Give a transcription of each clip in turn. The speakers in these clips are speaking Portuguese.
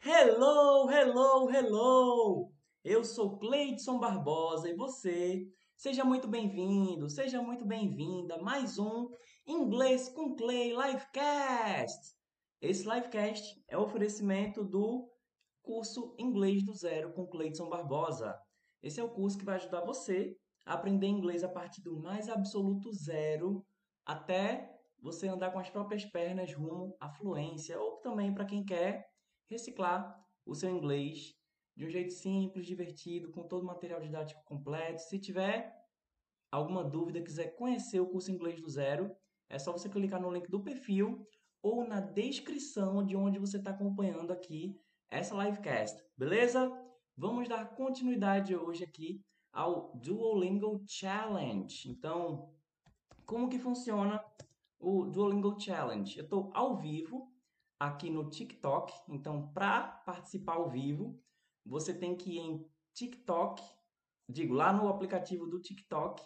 Hello, hello, hello! Eu sou Cleidson Barbosa e você, seja muito bem-vindo, seja muito bem-vinda mais um Inglês com Clay Livecast. Esse livecast é o oferecimento do curso Inglês do Zero com Cleidson Barbosa. Esse é o curso que vai ajudar você a aprender inglês a partir do mais absoluto zero até você andar com as próprias pernas rumo à fluência, ou também para quem quer reciclar o seu inglês de um jeito simples, divertido, com todo o material didático completo. Se tiver alguma dúvida, quiser conhecer o curso Inglês do Zero, é só você clicar no link do perfil ou na descrição de onde você está acompanhando aqui essa livecast, beleza? Vamos dar continuidade hoje aqui ao Duolingo Challenge. Então, como que funciona o Duolingo Challenge? Eu estou ao vivo aqui no TikTok. Então, para participar ao vivo, você tem que ir em TikTok, digo, lá no aplicativo do TikTok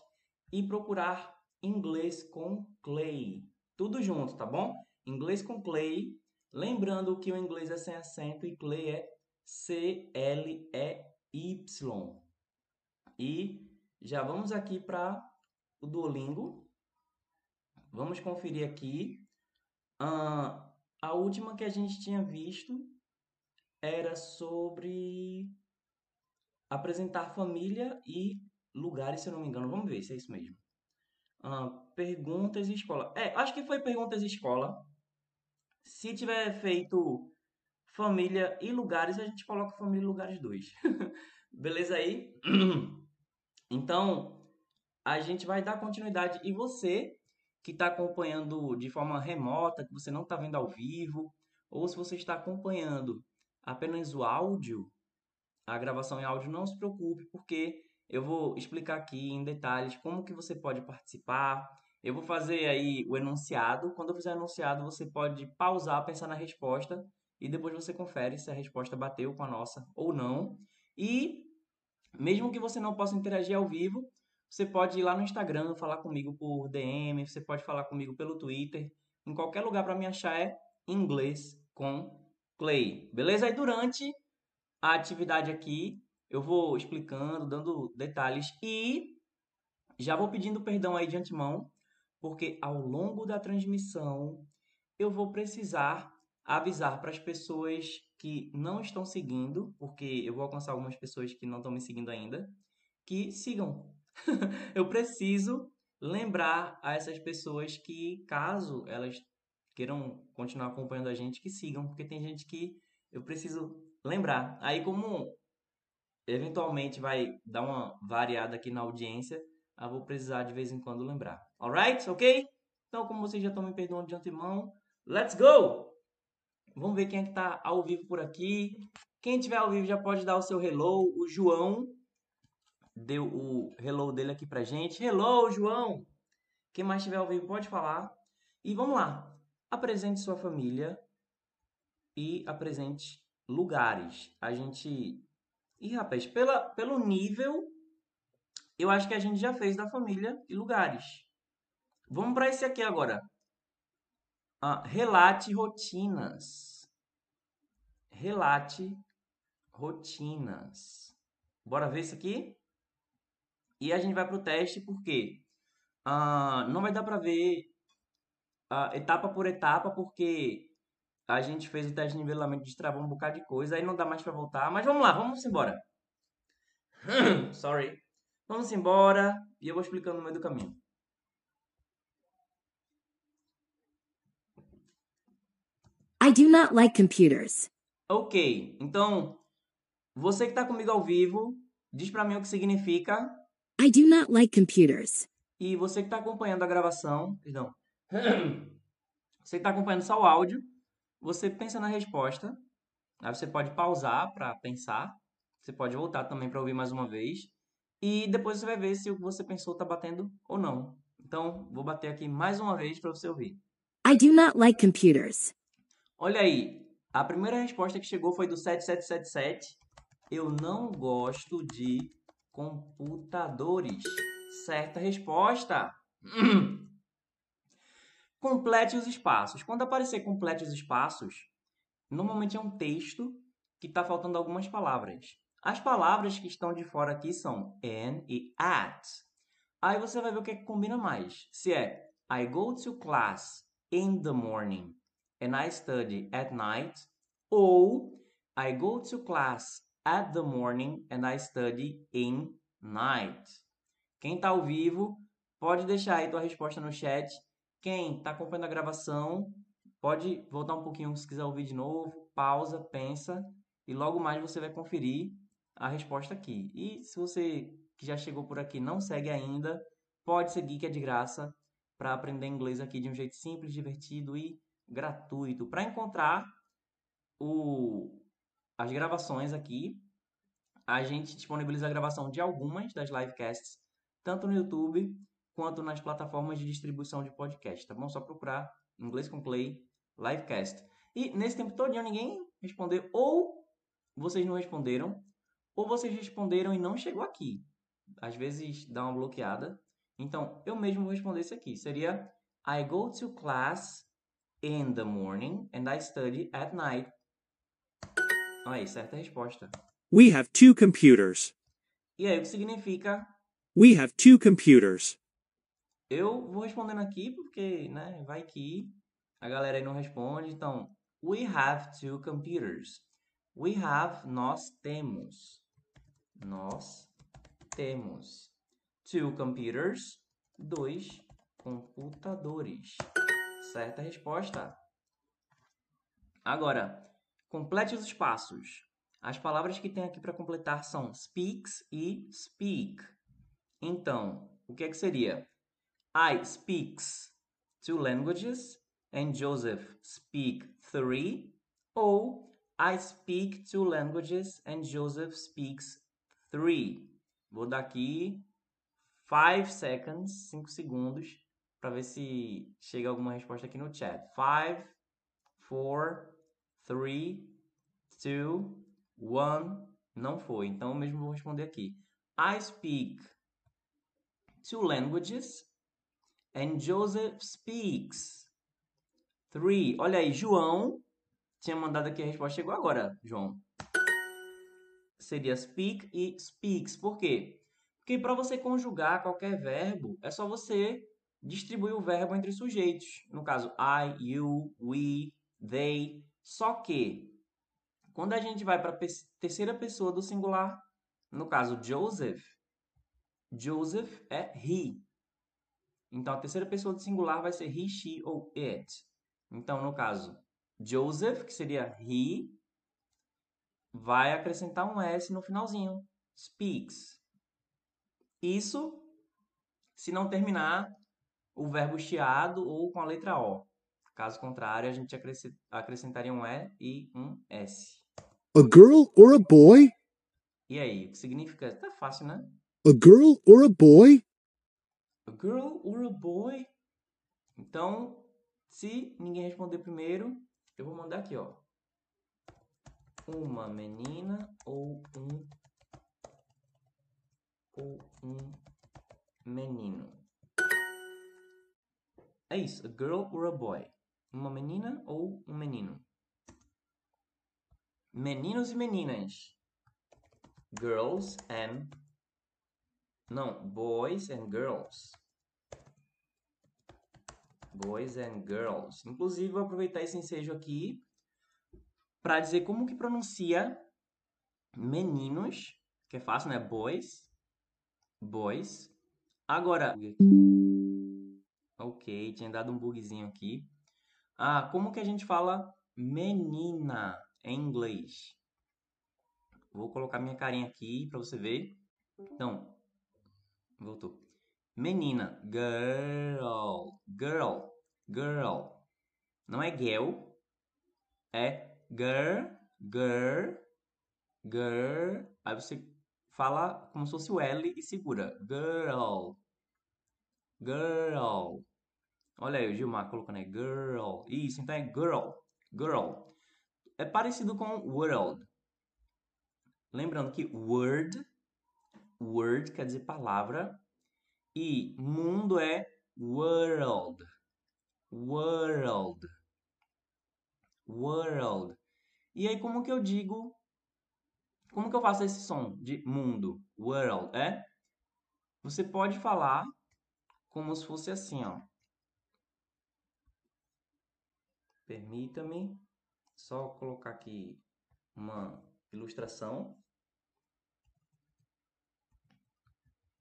e procurar inglês com Clay. Tudo junto, tá bom? Inglês com Clay. Lembrando que o inglês é sem acento e Clay é C-L-E-Y. E já vamos aqui para o Duolingo. Vamos conferir aqui. Uh, a última que a gente tinha visto era sobre apresentar família e lugares, se eu não me engano. Vamos ver se é isso mesmo. Perguntas e escola. É, acho que foi perguntas e escola. Se tiver feito família e lugares, a gente coloca família e lugares dois. Beleza aí? Então, a gente vai dar continuidade. E você que está acompanhando de forma remota, que você não está vendo ao vivo, ou se você está acompanhando apenas o áudio, a gravação em áudio, não se preocupe, porque eu vou explicar aqui em detalhes como que você pode participar. Eu vou fazer aí o enunciado. Quando eu fizer o enunciado, você pode pausar, pensar na resposta e depois você confere se a resposta bateu com a nossa ou não. E mesmo que você não possa interagir ao vivo, você pode ir lá no Instagram, falar comigo por DM, você pode falar comigo pelo Twitter. Em qualquer lugar para me achar é inglês com Clay. Beleza? Aí durante a atividade aqui, eu vou explicando, dando detalhes e já vou pedindo perdão aí de antemão, porque ao longo da transmissão eu vou precisar avisar para as pessoas que não estão seguindo, porque eu vou alcançar algumas pessoas que não estão me seguindo ainda, que sigam, eu preciso lembrar a essas pessoas que, caso elas queiram continuar acompanhando a gente, que sigam, porque tem gente que eu preciso lembrar. Aí, como eventualmente vai dar uma variada aqui na audiência, eu vou precisar de vez em quando lembrar. Alright? Ok? Então, como vocês já estão me perdoando de antemão, let's go! Vamos ver quem é que está ao vivo por aqui. Quem estiver ao vivo já pode dar o seu hello. O João deu o hello dele aqui pra gente. Hello, João! Quem mais estiver ao vivo pode falar. E vamos lá. Apresente sua família e apresente lugares. A gente. Ih, rapaz, pela, pelo nível, eu acho que a gente já fez da família e lugares. Vamos para esse aqui agora. Ah, relate rotinas. Relate rotinas. Bora ver isso aqui? E a gente vai para o teste porque uh, não vai dar para ver etapa por etapa, porque a gente fez o teste de nivelamento, destravou um bocado de coisa, aí não dá mais para voltar. Mas vamos lá, vamos embora. Sorry. Vamos embora e eu vou explicando no meio do caminho. I do not like computers. Ok, então você que está comigo ao vivo, diz para mim o que significa I do not like computers. E você que está acompanhando a gravação, perdão, você que está acompanhando só o áudio, você pensa na resposta. Aí você pode pausar para pensar. Você pode voltar também para ouvir mais uma vez. E depois você vai ver se o que você pensou está batendo ou não. Então, vou bater aqui mais uma vez para você ouvir. I do not like computers. Olha aí, a primeira resposta que chegou foi do 7777. Eu não gosto de computadores. Certa resposta. Complete os espaços. Quando aparecer complete os espaços, normalmente é um texto que está faltando algumas palavras. As palavras que estão de fora aqui são and e at. Aí você vai ver o que, é que combina mais. Se é I go to class in the morning and I study at night, ou I go to class at the morning and I study in night. Quem está ao vivo, pode deixar aí tua resposta no chat. Quem está acompanhando a gravação, pode voltar um pouquinho se quiser ouvir de novo, pausa, pensa e logo mais você vai conferir a resposta aqui. E se você que já chegou por aqui não segue ainda, pode seguir que é de graça para aprender inglês aqui de um jeito simples, divertido e gratuito. Para encontrar o, as gravações aqui, a gente disponibiliza a gravação de algumas das livecasts, tanto no YouTube quanto nas plataformas de distribuição de podcast, tá bom? Só procurar Inglês com Play Livecast. E nesse tempo todo ninguém respondeu, ou vocês não responderam, ou vocês responderam e não chegou aqui. Às vezes dá uma bloqueada. Então, eu mesmo vou responder isso aqui. Seria I go to class in the morning and I study at night. Aí, certa resposta. We have two computers. E aí, o que significa? We have two computers. Eu vou respondendo aqui porque, né, vai que a galera aí não responde. Então, we have two computers. We have, nós temos. Nós temos. Two computers, dois computadores. Certa resposta. Agora, complete os espaços. As palavras que tem aqui para completar são speaks e speak. Então, o que é que seria? I speaks two languages and Joseph speak three. Ou I speak two languages and Joseph speaks three. Vou dar aqui five seconds, 5 segundos, para ver se chega alguma resposta aqui no chat. 5, 4, 3, 2, 1. Não foi, então eu mesmo vou responder aqui. I speak two languages and Joseph speaks three. Olha aí, João tinha mandado aqui a resposta, chegou agora, João. Seria speak e speaks. Por quê? Porque para você conjugar qualquer verbo, é só você distribuir o verbo entre sujeitos. No caso, I, you, we, they. Só que, quando a gente vai para a terceira pessoa do singular, no caso, Joseph, Joseph é he. Então, a terceira pessoa do singular vai ser he, she ou it. Então, no caso, Joseph, que seria he, vai acrescentar um S no finalzinho. Speaks. Isso se não terminar o verbo chiado ou com a letra O. Caso contrário, a gente acrescentaria um E e um S. A girl or a boy? E aí, o que significa? Tá fácil, né? A girl or a boy? A girl or a boy? Então, se ninguém responder primeiro, eu vou mandar aqui, ó. Uma menina ou um ou um menino? É isso, a girl or a boy? Uma menina ou um menino? Meninos e meninas. Girls and não, boys and girls. Boys and girls. Inclusive, vou aproveitar esse ensejo aqui para dizer como que pronuncia meninos, que é fácil, né? Boys boys. Agora, ok, tinha dado um bugzinho aqui. Ah, como que a gente fala menina em inglês? Vou colocar minha carinha aqui para você ver. Então, voltou. Menina, girl, girl, girl. Não é girl, é girl, girl, girl. Aí você fala como se fosse o L e segura. Girl. Girl. Olha aí o Gilmar colocando aí. Girl. Isso, então é girl. Girl. É parecido com world. Lembrando que word, word quer dizer palavra. E mundo é world. World. World. E aí, como que eu digo Como que eu faço esse som de mundo? World, é? Você pode falar como se fosse assim, ó. Permita-me só colocar aqui uma ilustração.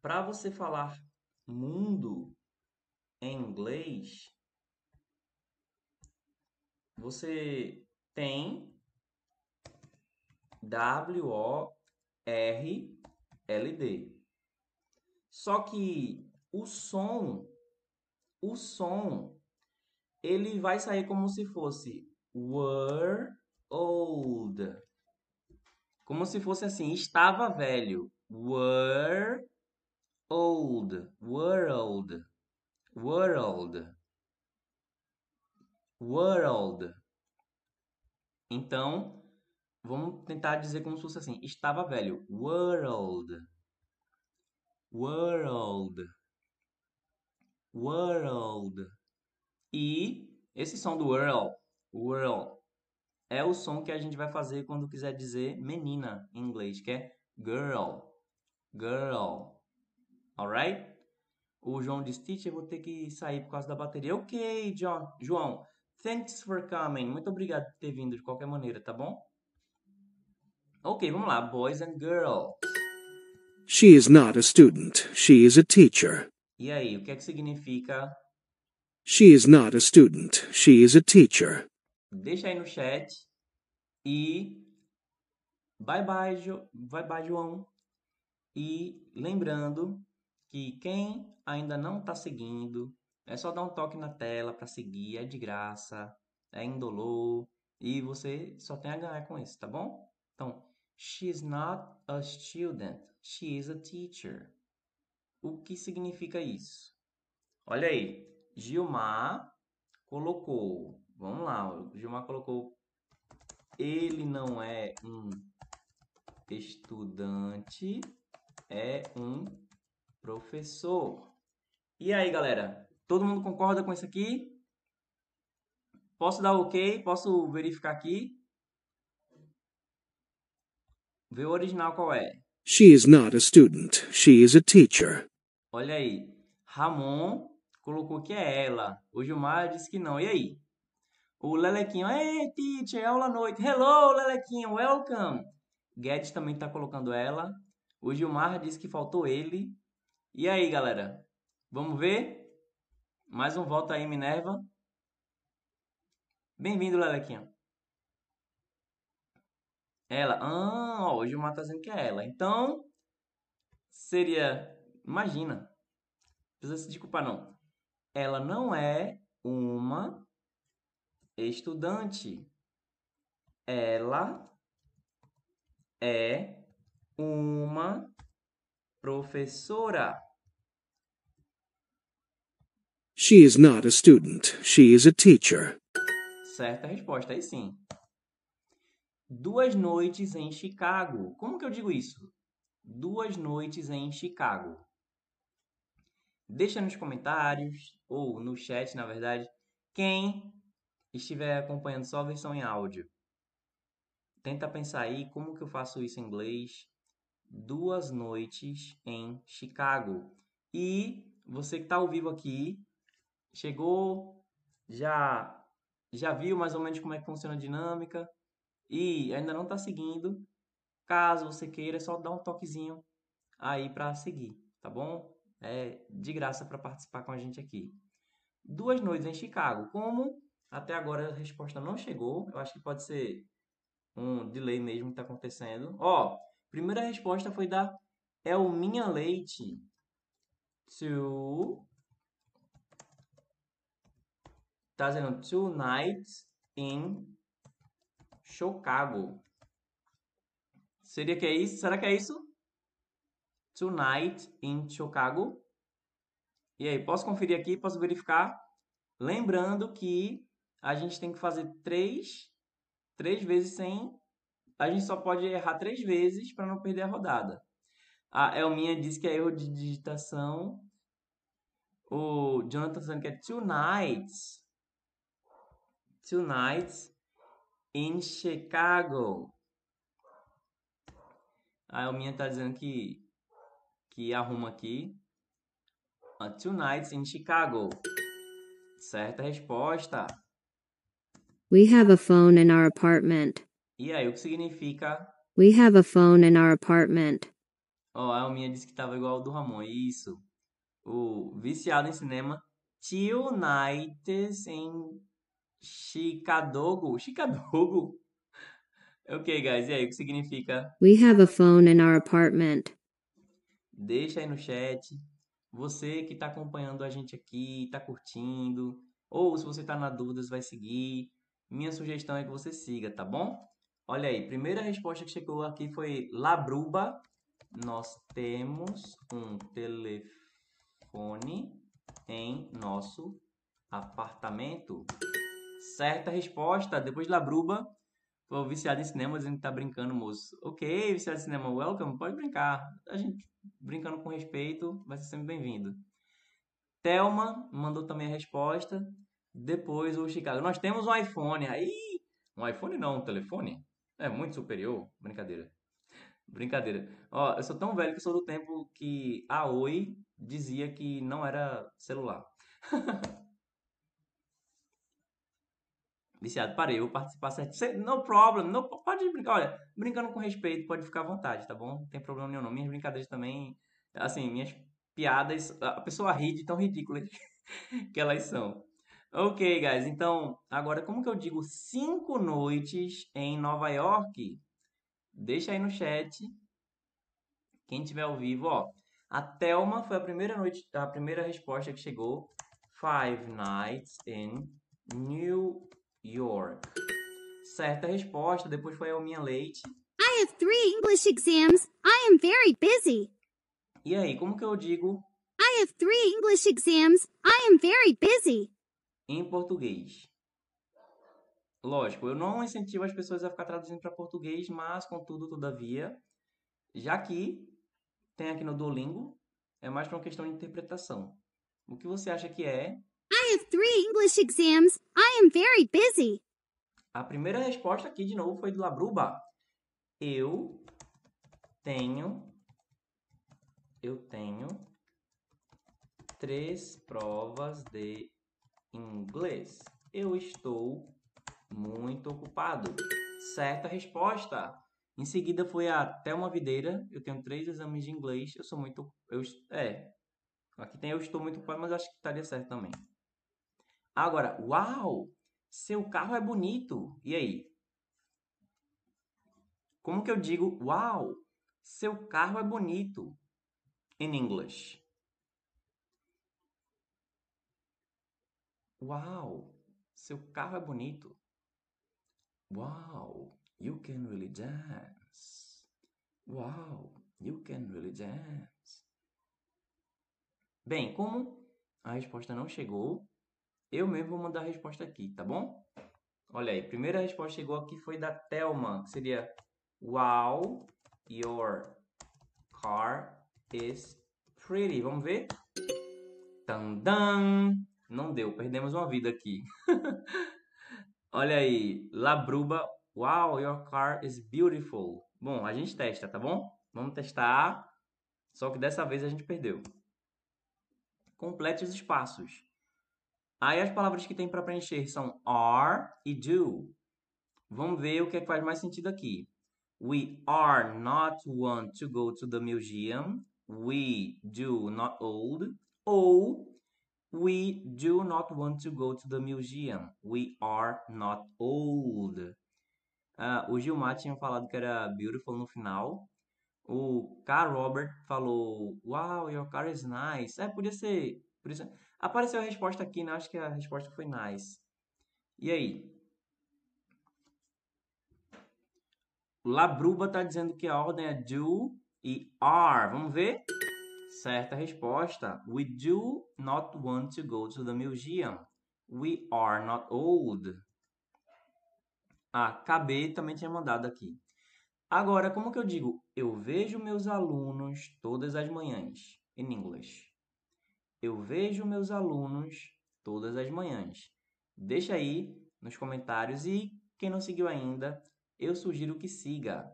Para você falar mundo em inglês, você tem W-O-R-L-D. Só que o som, o som, ele vai sair como se fosse were old. Como se fosse assim, estava velho. Were old, world, world, world. Então, vamos tentar dizer como se fosse assim, estava velho. World, world, world. E esse som do world, world, é o som que a gente vai fazer quando quiser dizer menina em inglês, que é girl, girl. Alright? O João disse, teacher, vou ter que sair por causa da bateria. Ok, John, João, thanks for coming. Muito obrigado por ter vindo de qualquer maneira, tá bom? Ok, vamos lá. Boys and girls. She is not a student. She is a teacher. E aí, o que é que significa? She is not a student. She is a teacher. Deixa aí no chat. E bye bye, jo... bye bye, João. E lembrando que quem ainda não está seguindo, é só dar um toque na tela para seguir, é de graça, é indolor e você só tem a ganhar com isso, tá bom? Então, she is not a student, she is a teacher. O que significa isso? Olha aí, Gilmar colocou, vamos lá, o Gilmar colocou, ele não é um estudante, é um professor. E aí, galera? Todo mundo concorda com isso aqui? Posso dar OK? Posso verificar aqui? Ver o original qual é. She is not a student. She is a teacher. Olha aí. Ramon colocou que é ela. O Gilmar disse que não. E aí? O Lelequinho, hey, teacher, aula à noite. Hello, Lelequinho, welcome. Guedes também está colocando ela. O Gilmar disse que faltou ele. E aí, galera? Vamos ver? Mais um voto aí, Minerva. Bem-vindo, Lelequinho. Ela. Ah, ó, o Gilmar tá dizendo que é ela. Então, seria. Imagina. Não precisa se desculpar, não. Ela não é uma estudante. Ela é uma professora. She is not a student. She is a teacher. Certa resposta, aí sim. Duas noites em Chicago. Como que eu digo isso? Duas noites em Chicago. Deixa nos comentários, ou no chat, na verdade, quem estiver acompanhando só a versão em áudio. Tenta pensar aí como que eu faço isso em inglês. Duas noites em Chicago. E você que está ao vivo aqui, chegou, já já viu mais ou menos como é que funciona a dinâmica e ainda não está seguindo, caso você queira, é só dar um toquezinho aí para seguir, tá bom? É de graça para participar com a gente aqui. Duas noites em Chicago. Como até agora a resposta não chegou, eu acho que pode ser um delay mesmo que está acontecendo. Ó, primeira resposta foi da Elminha Leite. To Tá dizendo two nights in Chicago. Seria que é isso? Será que é isso? Tonight in Chicago. E aí, posso conferir aqui, posso verificar. Lembrando que a gente tem que fazer três, três vezes sem... A gente só pode errar três vezes para não perder a rodada. A Elminha disse que é erro de digitação. O Jonathan dizendo que é two nights two nights in Chicago. A Elminha tá dizendo que, que arruma aqui. Uh, two nights in Chicago. Certa resposta. We have a phone in our apartment. E aí, o que significa? We have a phone in our apartment. Ó, a Elminha disse que tava igual ao do Ramon. Isso. O viciado em cinema. Two nights in Chicago. Chicago? Ok, guys. E aí, o que significa? We have a phone in our apartment. Deixa aí no chat. Você que está acompanhando a gente aqui, está curtindo, ou se você está na dúvida, vai seguir. Minha sugestão é que você siga, tá bom? Olha aí, primeira resposta que chegou aqui foi Labruba. Nós temos um telefone em nosso apartamento. Certa resposta. Depois de Labruba, viciado em cinema dizendo que tá brincando, moço. Ok, viciado em cinema, welcome, pode brincar. A gente brincando com respeito, vai ser sempre bem-vindo. Thelma mandou também a resposta. Depois o Chicago. Nós temos um iPhone. Aí, um iPhone não, um telefone. É muito superior. Brincadeira. Brincadeira. Ó, eu sou tão velho que sou do tempo que a Oi dizia que não era celular. Viciado, parei, eu vou participar certo. No problem, no, pode brincar. Olha, brincando com respeito, pode ficar à vontade, tá bom? Não tem problema nenhum, não. Minhas brincadeiras também, assim, minhas piadas, a pessoa ri de tão ridículas que elas são. Ok, guys, então, agora como que eu digo cinco noites em Nova York? Deixa aí no chat. Quem tiver ao vivo, ó. A Thelma foi a primeira noite, a primeira resposta que chegou. Five nights in New York. Certa resposta, depois foi a minha Leite. I have three English exams. I am very busy. E aí, como que eu digo I have three English exams. I am very busy. em português? Lógico, eu não incentivo as pessoas a ficar traduzindo para português, mas contudo, todavia, já que tem aqui no Duolingo, é mais para uma questão de interpretação. O que você acha que é? I have three English exams. I am very busy. A primeira resposta aqui de novo foi do Labruba. Eu tenho eu tenho três provas de inglês. Eu estou muito ocupado. Certa resposta. Em seguida foi a Thelma Videira. Eu tenho três exames de inglês. Eu sou muito. Eu, é. Aqui tem eu estou muito ocupado, mas acho que estaria certo também. Agora, uau! Seu carro é bonito. E aí? Como que eu digo, uau? Seu carro é bonito. In English. Uau! Seu carro é bonito. Wow, you can really dance. Wow, you can really dance. Bem, como a resposta não chegou, eu mesmo vou mandar a resposta aqui, tá bom? Olha aí, primeira resposta chegou aqui foi da Thelma, que seria Wow, your car is pretty. Vamos ver? Tandam! Não deu, perdemos uma vida aqui. Olha aí, Labruba. Wow, your car is beautiful. Bom, a gente testa, tá bom? Vamos testar. Só que dessa vez a gente perdeu. Complete os espaços. Aí as palavras que tem para preencher são are e do. Vamos ver o que, é que faz mais sentido aqui. We are not want to go to the museum. We do not old. Ou we do not want to go to the museum. We are not old. Uh, o Gilmar tinha falado que era beautiful no final. O Carl Robert falou, wow, your car is nice. É, podia ser, podia ser. Apareceu a resposta aqui, né? Acho que a resposta foi nice. E aí? Labruba está dizendo que a ordem é do e are. Vamos ver? Certa resposta. We do not want to go to the museum. We are not old. Ah, KB também tinha mandado aqui. Agora, como que eu digo? Eu vejo meus alunos todas as manhãs. In English. Eu vejo meus alunos todas as manhãs. Deixa aí nos comentários e quem não seguiu ainda, eu sugiro que siga.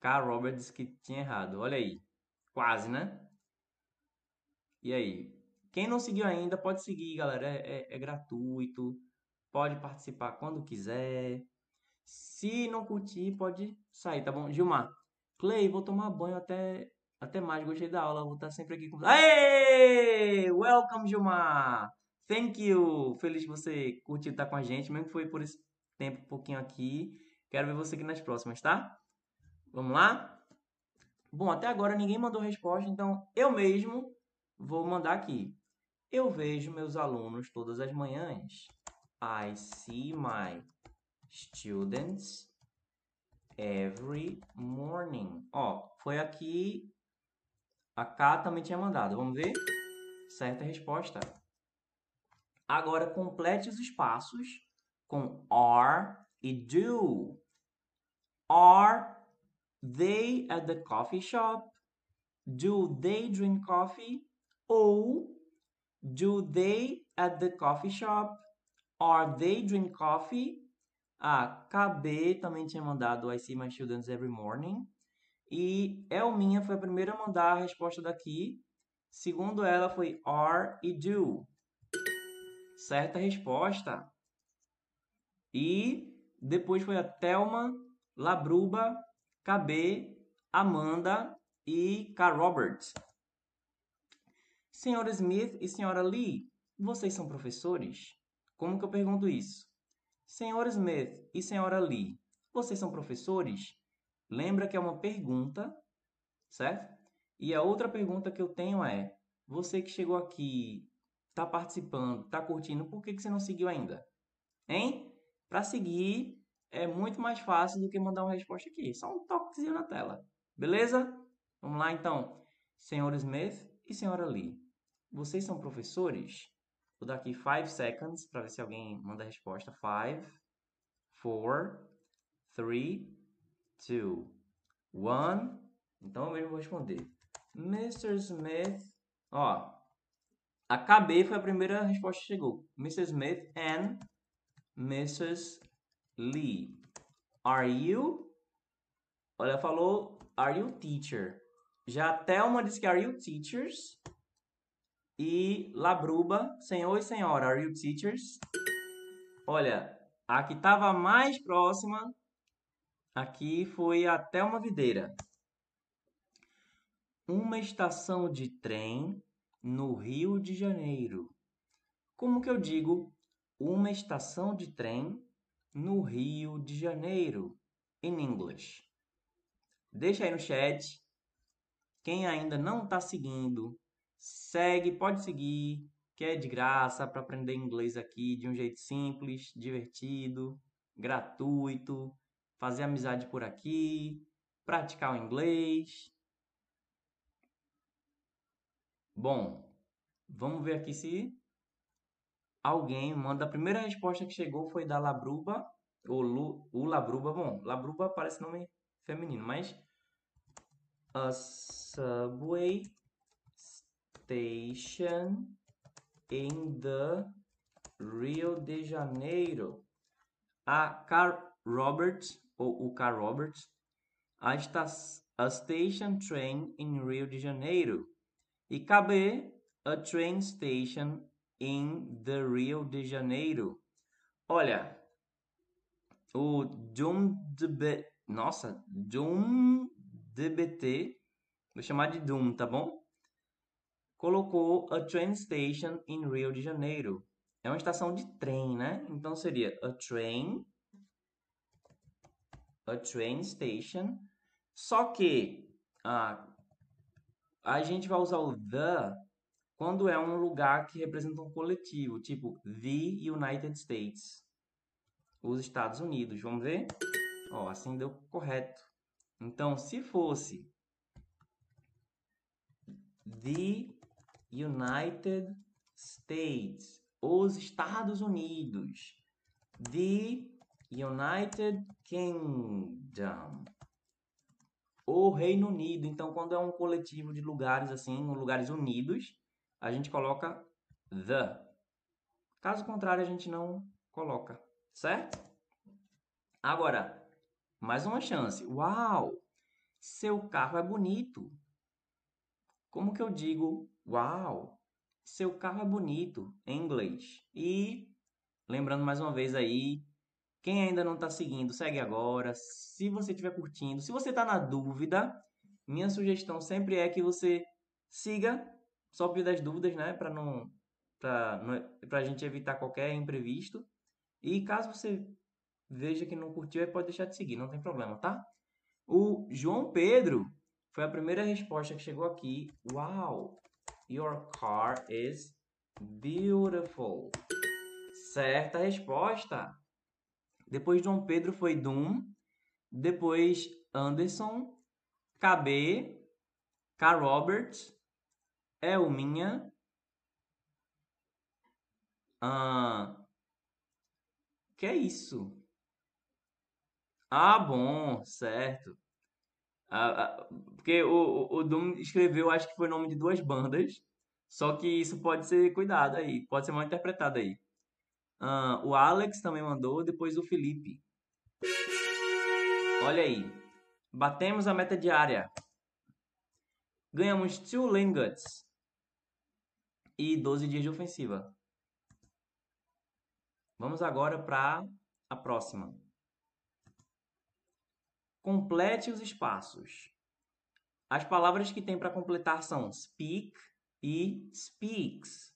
K. Robert disse que tinha errado. Olha aí. Quase, né? E aí? Quem não seguiu ainda, pode seguir, galera. É, é, é gratuito. Pode participar quando quiser. Se não curtir, pode sair, tá bom? Gilmar, Clay, vou tomar banho até, até mais. Gostei da aula. Vou estar sempre aqui com Aê! Welcome, Gilmar! Thank you! Feliz que você curtiu estar com a gente, mesmo que foi por esse tempo, um pouquinho aqui. Quero ver você aqui nas próximas, tá? Vamos lá? Bom, até agora ninguém mandou resposta, então eu mesmo vou mandar aqui. Eu vejo meus alunos todas as manhãs. I see my students every morning. Ó, foi aqui. A K também tinha mandado. Vamos ver? Certa resposta. Agora complete os espaços com are e do. Are they at the coffee shop? Do they drink coffee? Ou do they at the coffee shop? Are they drink coffee? A KB também tinha mandado I see my students every morning. E Elminha foi a primeira a mandar a resposta daqui. Segundo ela, foi are e do. Certa resposta. E depois foi a Thelma, Labruba, KB, Amanda e K. Roberts. Senhora Smith e senhora Lee, vocês são professores? Como que eu pergunto isso? Senhora Smith e senhora Lee, vocês são professores? Lembra que é uma pergunta, certo? E a outra pergunta que eu tenho é: você que chegou aqui, está participando, está curtindo, por que, que você não seguiu ainda? Hein? Para seguir é muito mais fácil do que mandar uma resposta aqui. Só um toquezinho na tela. Beleza? Vamos lá então. Senhor Smith e senhora Lee, vocês são professores? Vou dar aqui 5 seconds para ver se alguém manda a resposta. 5, 4, 3, 2, 1. Então eu mesmo vou responder. Mr. Smith. Ó, a KB foi a primeira resposta que chegou. Mr. Smith and Mrs. Lee. Are you? Olha, falou, are you teacher? Já a Thelma disse que are you teachers? E Labruba, senhor e senhora, are you teachers? Olha, a que estava mais próxima aqui foi até uma videira. Uma estação de trem no Rio de Janeiro. Como que eu digo uma estação de trem no Rio de Janeiro in English? Deixa aí no chat. Quem ainda não está seguindo, Segue, pode seguir, que é de graça para aprender inglês aqui de um jeito simples, divertido, gratuito, fazer amizade por aqui, praticar o inglês. Bom, vamos ver aqui se alguém manda. A primeira resposta que chegou foi da Labruba, ou Lu, o Labruba. Bom, Labruba parece nome feminino, mas a Subway station in the Rio de Janeiro. A Car Roberts, ou o Car Roberts, a, esta, a station train in Rio de Janeiro. E KB, a train station in the Rio de Janeiro. Olha, o Doom DB, nossa, Doom DBT, vou chamar de Doom, tá bom? colocou a train station in Rio de Janeiro. É uma estação de trem, né? Então seria a train, a train station. Só que a, a gente vai usar o the quando é um lugar que representa um coletivo, tipo the United States, os Estados Unidos. Vamos ver? Ó, assim deu correto. Então, se fosse the United States, os Estados Unidos, the United Kingdom, o Reino Unido. Então, quando é um coletivo de lugares assim, lugares unidos, a gente coloca the. Caso contrário, a gente não coloca, certo? Agora, mais uma chance. Uau! seu carro é bonito. Como que eu digo, uau, seu carro é bonito em inglês? E lembrando mais uma vez aí, quem ainda não está seguindo, segue agora. Se você estiver curtindo, se você está na dúvida, minha sugestão sempre é que você siga, só por das dúvidas, né? Para não, para a gente evitar qualquer imprevisto. E caso você veja que não curtiu, pode deixar de seguir, não tem problema, tá? O João Pedro foi a primeira resposta que chegou aqui. Wow, your car is beautiful. Certa resposta. Depois João Pedro foi Dum. Depois Anderson, KB, K. Robert, Elminha, ah, que é isso? Ah, bom, certo. Ah, ah, porque o, o, Doom escreveu, acho que foi o nome de duas bandas. Só que isso pode ser cuidado aí, pode ser mal interpretado aí. O Alex também mandou, depois o Felipe. Olha aí. Batemos a meta diária. Ganhamos 2 Lingots e 12 dias de ofensiva. Vamos agora para a próxima. Complete os espaços. As palavras que tem para completar são speak e speaks.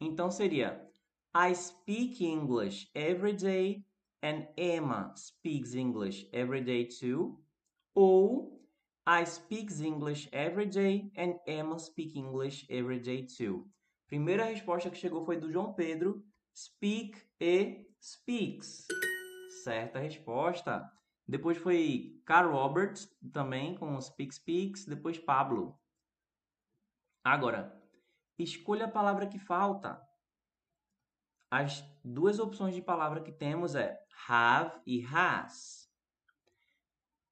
Então seria I speak English every day and Emma speaks English every day too. Ou I speak English every day and Emma speaks English every day too. Primeira resposta que chegou foi do João Pedro, speak e speaks. Certa resposta. Depois foi Carl Roberts, também com speak speaks. Depois Pablo. Agora, escolha a palavra que falta. As duas opções de palavra que temos é have e has.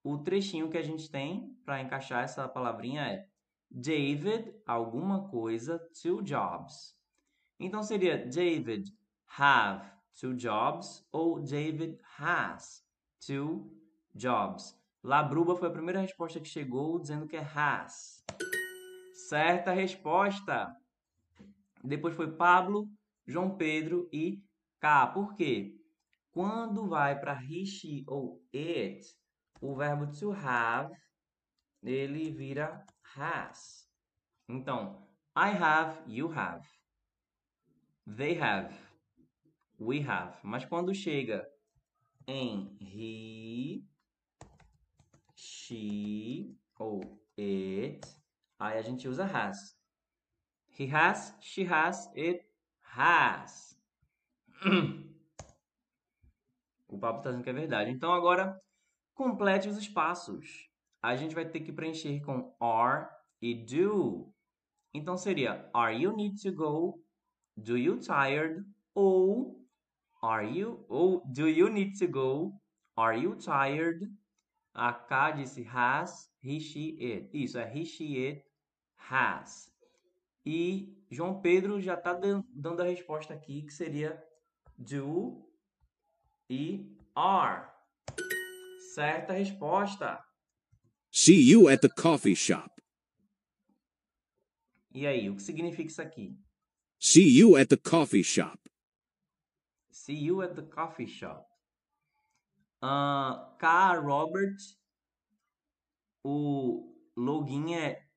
O trechinho que a gente tem para encaixar essa palavrinha é David, alguma coisa, two jobs. Então seria David have two jobs ou David has two jobs. Labruba foi a primeira resposta que chegou dizendo que é has. Certa resposta. Depois foi Pablo, João Pedro e K. Por quê? Quando vai para he, she ou it, o verbo to have, ele vira has. Então, I have, you have. They have we have. Mas quando chega em he, she ou it, aí a gente usa has. He has, she has, it has. O papo está dizendo que é verdade. Então agora complete os espaços. A gente vai ter que preencher com are e do. Então seria Are you need to go? Do you tired? Ou Are you? Ou do you need to go? Are you tired? A K disse has, he, she, it. Isso, é he, she, it, has. E João Pedro já está dando a resposta aqui, que seria do e are. Certa resposta. See you at the coffee shop. E aí, o que significa isso aqui? See you at the coffee shop. See you at the coffee shop. Uh, K. Robert. O login é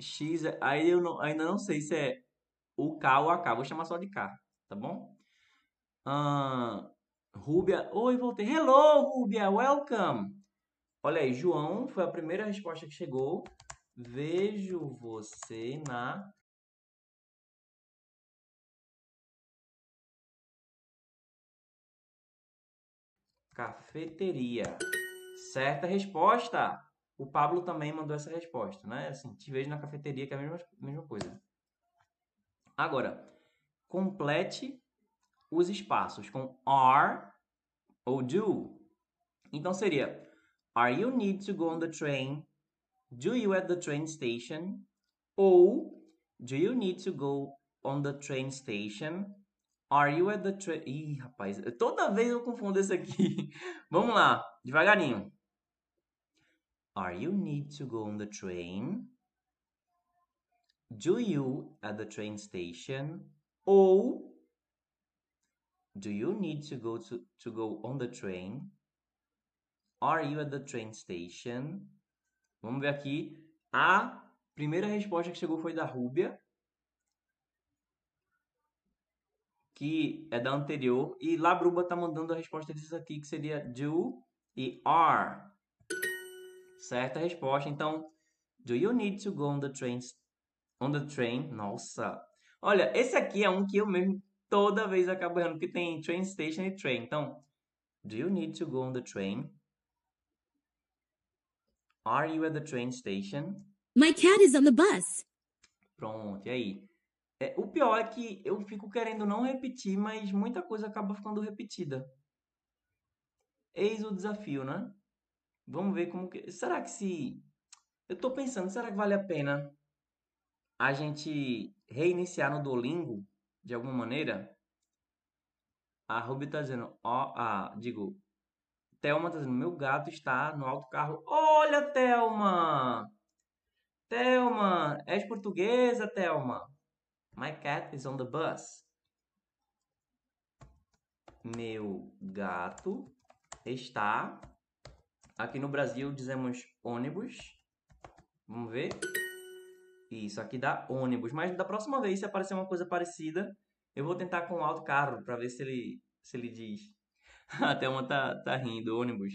X. Aí eu não, ainda não sei se é o K ou a K. Vou chamar só de K, tá bom? Uh, Rúbia. Oi, voltei. Hello, Rúbia. Welcome. Olha aí, João foi a primeira resposta que chegou. Vejo você na Cafeteria. Certa resposta. O Pablo também mandou essa resposta, né? Assim, te vejo na cafeteria, que é a mesma, mesma coisa. Agora, complete os espaços com are ou do. Então seria Are you need to go on the train? Do you at the train station? Ou Do you need to go on the train station? Are you at the train? Ih, rapaz, toda vez eu confundo esse aqui. Vamos lá, devagarinho. Are you need to go on the train? Do you at the train station? Ou do you need to go to, to go on the train? Are you at the train station? Vamos ver aqui. A primeira resposta que chegou foi da Rúbia. Que é da anterior. E Labruba tá mandando a resposta disso aqui, que seria do e are. Certa resposta. Então, do you need to go on the train? On the train? Nossa. Olha, esse aqui é um que eu mesmo toda vez acabo errando, porque tem train station e train. Então, do you need to go on the train? Are you at the train station? My cat is on the bus. Pronto, e aí? É, o pior é que eu fico querendo não repetir, mas muita coisa acaba ficando repetida. Eis o desafio, né? Vamos ver como que. Será que se. Eu tô pensando, será que vale a pena a gente reiniciar no Duolingo de alguma maneira? A Ruby tá dizendo, ó, ah, digo, Thelma tá dizendo, meu gato está no alto carro. Olha, Thelma! Thelma, és portuguesa, Thelma? My cat is on the bus. Meu gato está. Aqui no Brasil dizemos ônibus. Vamos ver. Isso, aqui dá ônibus. Mas da próxima vez, se aparecer uma coisa parecida, eu vou tentar com o alto carro para ver se ele, se ele diz. A Thelma tá, tá rindo, ônibus.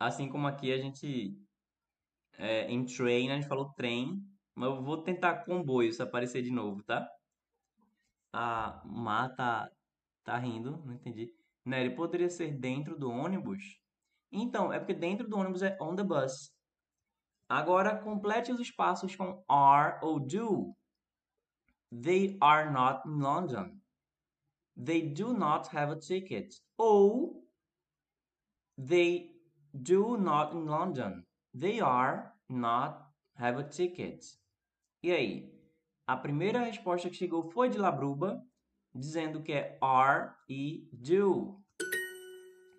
Assim como aqui a gente. É, em train, a gente falou trem. Mas eu vou tentar comboio se aparecer de novo, tá? A Má tá, tá rindo, não entendi. Nery, poderia ser dentro do ônibus? Então, é porque dentro do ônibus é on the bus. Agora, complete os espaços com are ou do. They are not in London. They do not have a ticket. Ou they do not in London. They are not have a ticket. E aí? A primeira resposta que chegou foi de Labruba, dizendo que é are e do.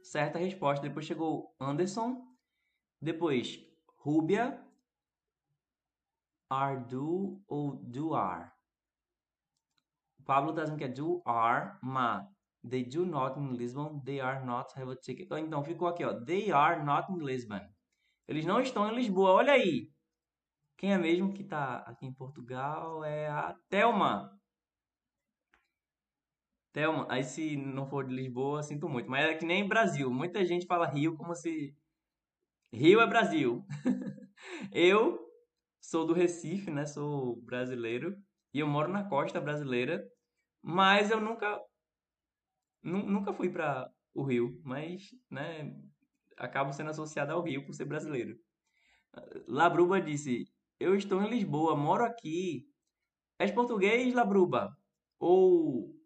Certa resposta. Depois chegou Anderson. Depois Rúbia. Are do ou do are? O Pablo está dizendo que é do are, ma. They do not in Lisbon. They are not have a ticket. Então ficou aqui, ó. They are not in Lisbon. Eles não estão em Lisboa. Olha aí. Quem é mesmo que está aqui em Portugal é a Thelma. Thelma, aí se não for de Lisboa, sinto muito. Mas é que nem Brasil. Muita gente fala Rio como se. Rio é Brasil. eu sou do Recife, né? Sou brasileiro. E eu moro na costa brasileira. Mas eu nunca. Nunca fui para o Rio. Mas, né? Acabo sendo associado ao Rio por ser brasileiro. Labruba disse: Eu estou em Lisboa, moro aqui. És português, Labruba? Ou